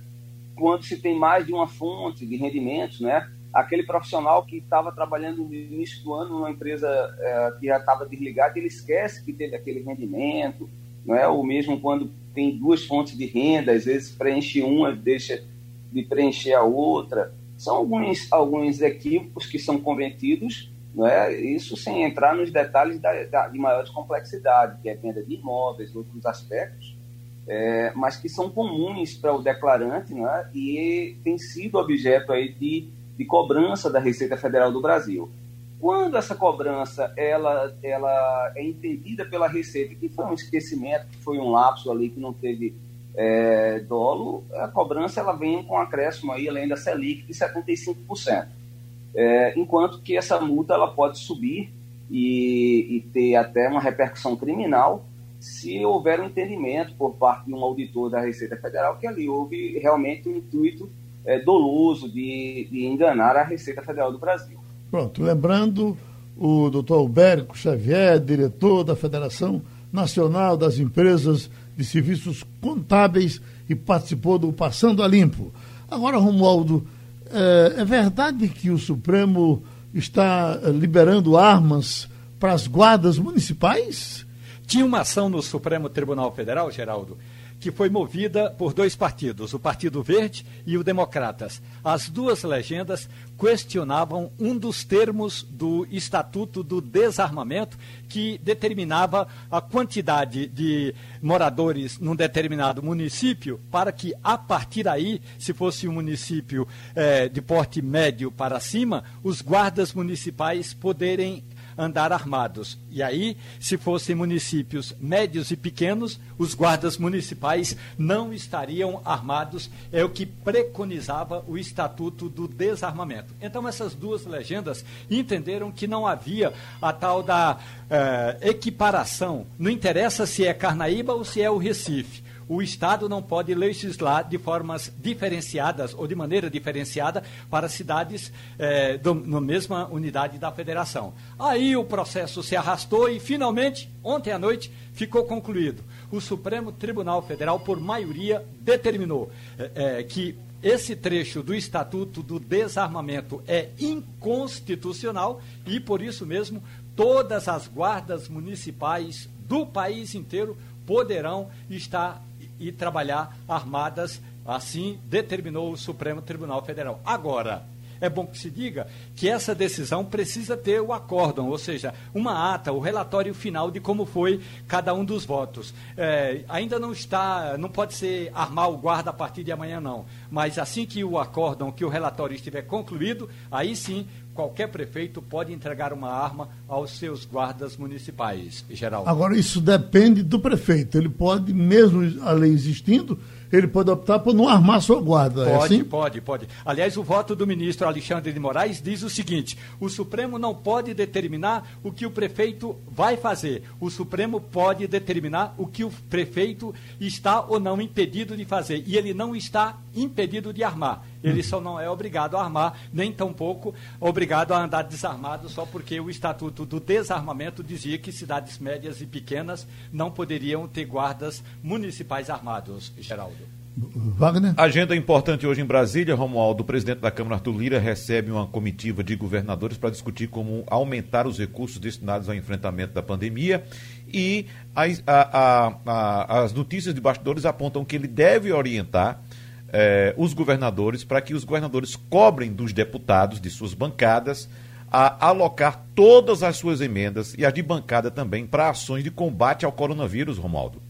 quando se tem mais de uma fonte de rendimentos, né? Aquele profissional que estava trabalhando no início do ano numa empresa é, que já estava desligada, ele esquece que teve aquele rendimento, não é? Ou mesmo quando tem duas fontes de renda, às vezes preenche uma, deixa de preencher a outra. São alguns, alguns equívocos que são cometidos é? Isso sem entrar nos detalhes da, da, de maior complexidade, que é venda de imóveis, outros aspectos, é, mas que são comuns para o declarante é? e tem sido objeto aí de, de cobrança da Receita Federal do Brasil. Quando essa cobrança ela, ela é entendida pela Receita, que foi um esquecimento, que foi um lapso ali que não teve é, dolo, a cobrança ela vem com um acréscimo aí, além da Selic, de 75% é, enquanto que essa multa ela pode subir e, e, ter até uma repercussão criminal se houver um entendimento por parte de um auditor da Receita Federal que ali houve realmente um intuito é, doloso de, de enganar a Receita Federal do Brasil. Pronto, lembrando o doutor Albérico Xavier, diretor da Federação Nacional das Empresas de Serviços Contábeis e participou do Passando a Limpo. Agora, Romualdo, é, é verdade que o Supremo está eh, liberando armas para as guardas municipais? Tinha uma ação no Supremo Tribunal Federal, Geraldo, que foi movida por dois partidos, o Partido Verde e o Democratas. As duas legendas questionavam um dos termos do Estatuto do Desarmamento, que determinava a quantidade de moradores num determinado município, para que, a partir daí, se fosse um município eh, de porte médio para cima, os guardas municipais poderem andar armados. E aí, se fossem municípios médios e pequenos, os guardas municipais não estariam armados, é o que preconizava o Estatuto do Desarmamento. Então, essas duas legendas entenderam que não havia a tal da eh, equiparação. Não interessa se é Carnaíba ou se é o Recife o Estado não pode legislar de formas diferenciadas ou de maneira diferenciada para cidades eh, do, na mesma unidade da federação. Aí o processo se arrastou e, finalmente, ontem à noite, ficou concluído. O Supremo Tribunal Federal, por maioria, determinou eh, eh, que esse trecho do Estatuto do Desarmamento é inconstitucional e, por isso mesmo, todas as guardas municipais do país inteiro poderão estar e trabalhar armadas, assim determinou o Supremo Tribunal Federal. Agora, é bom que se diga que essa decisão precisa ter o acórdão, ou seja, uma ata, o relatório final de como foi cada um dos votos. É, ainda não está, não pode ser armar o guarda a partir de amanhã, não. Mas assim que o acórdão, que o relatório estiver concluído, aí sim qualquer prefeito pode entregar uma arma aos seus guardas municipais, geral. Agora, isso depende do prefeito. Ele pode, mesmo a lei existindo, ele pode optar por não armar sua guarda. É pode, é assim? pode, pode. Aliás, o voto do ministro Alexandre de Moraes diz o seguinte: o Supremo não pode determinar o que o prefeito vai fazer. O Supremo pode determinar o que o prefeito está ou não impedido de fazer. E ele não está impedido de armar. Ele só não é obrigado a armar, nem tampouco obrigado a andar desarmado, só porque o Estatuto do Desarmamento dizia que cidades médias e pequenas não poderiam ter guardas municipais armados, Geraldo. Wagner? Agenda importante hoje em Brasília, Romualdo. O presidente da Câmara, Arthur Lira, recebe uma comitiva de governadores para discutir como aumentar os recursos destinados ao enfrentamento da pandemia. E as, a, a, a, as notícias de bastidores apontam que ele deve orientar eh, os governadores para que os governadores cobrem dos deputados, de suas bancadas, a alocar todas as suas emendas e as de bancada também para ações de combate ao coronavírus, Romualdo.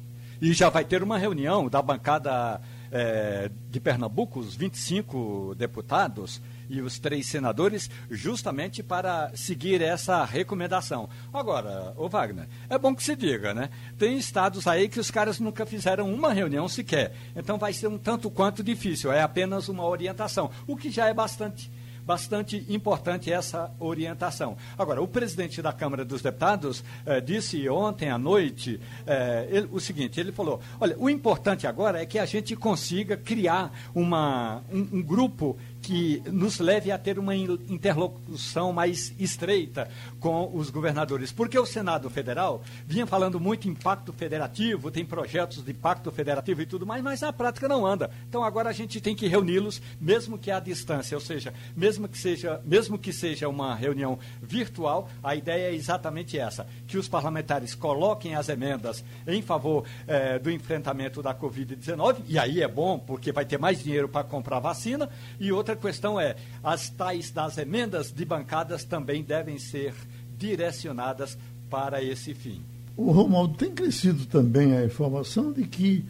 E já vai ter uma reunião da bancada eh, de Pernambuco, os 25 deputados, e os três senadores, justamente para seguir essa recomendação. Agora, o Wagner, é bom que se diga, né? Tem estados aí que os caras nunca fizeram uma reunião sequer. Então vai ser um tanto quanto difícil, é apenas uma orientação, o que já é bastante bastante importante essa orientação. Agora, o presidente da Câmara dos Deputados eh, disse ontem à noite eh, ele, o seguinte: ele falou, olha, o importante agora é que a gente consiga criar uma, um, um grupo que nos leve a ter uma interlocução mais estreita com os governadores. Porque o Senado Federal vinha falando muito em pacto federativo, tem projetos de pacto federativo e tudo mais, mas na prática não anda. Então agora a gente tem que reuni-los, mesmo que à distância, ou seja, mesmo que seja, mesmo que seja uma reunião virtual, a ideia é exatamente essa: que os parlamentares coloquem as emendas em favor eh, do enfrentamento da Covid-19, e aí é bom, porque vai ter mais dinheiro para comprar vacina, e outra outra questão é: as tais das emendas de bancadas também devem ser direcionadas para esse fim. O Romualdo tem crescido também a informação de que,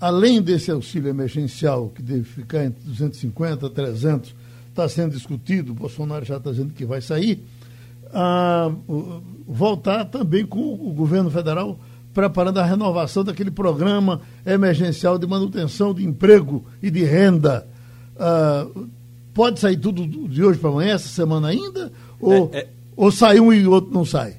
além desse auxílio emergencial, que deve ficar entre 250 e 300, está sendo discutido, o Bolsonaro já está dizendo que vai sair, a, voltar também com o governo federal preparando a renovação daquele programa emergencial de manutenção de emprego e de renda. Uh, Pode sair tudo de hoje para amanhã, essa semana ainda? Ou, é, é... ou sai um e o outro não sai?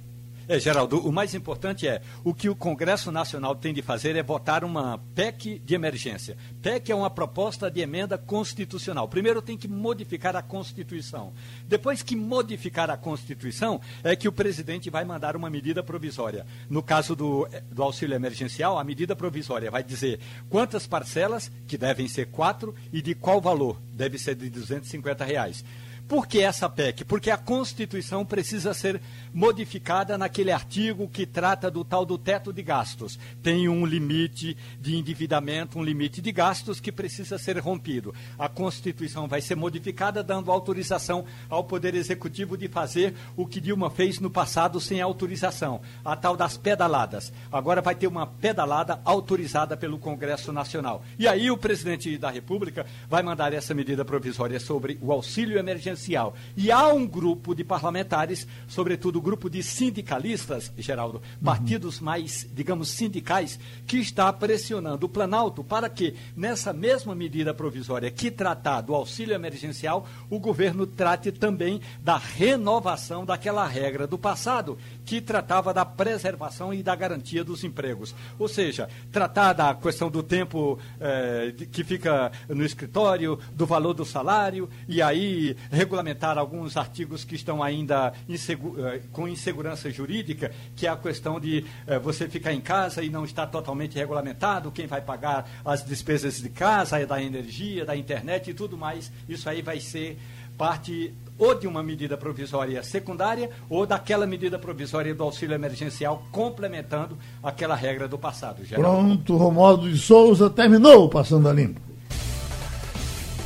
É, Geraldo, o mais importante é o que o Congresso Nacional tem de fazer é votar uma PEC de emergência. PEC é uma proposta de emenda constitucional. Primeiro tem que modificar a Constituição. Depois que modificar a Constituição, é que o presidente vai mandar uma medida provisória. No caso do, do auxílio emergencial, a medida provisória vai dizer quantas parcelas, que devem ser quatro, e de qual valor, deve ser de 250 reais. Por que essa PEC? Porque a Constituição precisa ser modificada naquele artigo que trata do tal do teto de gastos. Tem um limite de endividamento, um limite de gastos que precisa ser rompido. A Constituição vai ser modificada dando autorização ao Poder Executivo de fazer o que Dilma fez no passado sem autorização, a tal das pedaladas. Agora vai ter uma pedalada autorizada pelo Congresso Nacional. E aí o presidente da República vai mandar essa medida provisória sobre o auxílio emergencial emergencial. E há um grupo de parlamentares, sobretudo o grupo de sindicalistas, Geraldo, uhum. partidos mais, digamos, sindicais, que está pressionando o Planalto para que, nessa mesma medida provisória que tratar do auxílio emergencial, o governo trate também da renovação daquela regra do passado, que tratava da preservação e da garantia dos empregos. Ou seja, tratar da questão do tempo eh, que fica no escritório, do valor do salário, e aí regulamentar alguns artigos que estão ainda insegu eh, com insegurança jurídica, que é a questão de eh, você ficar em casa e não estar totalmente regulamentado, quem vai pagar as despesas de casa, da energia, da internet e tudo mais. Isso aí vai ser parte ou de uma medida provisória secundária ou daquela medida provisória do auxílio emergencial complementando aquela regra do passado. Pronto, Romualdo de Souza terminou Passando a Limpo.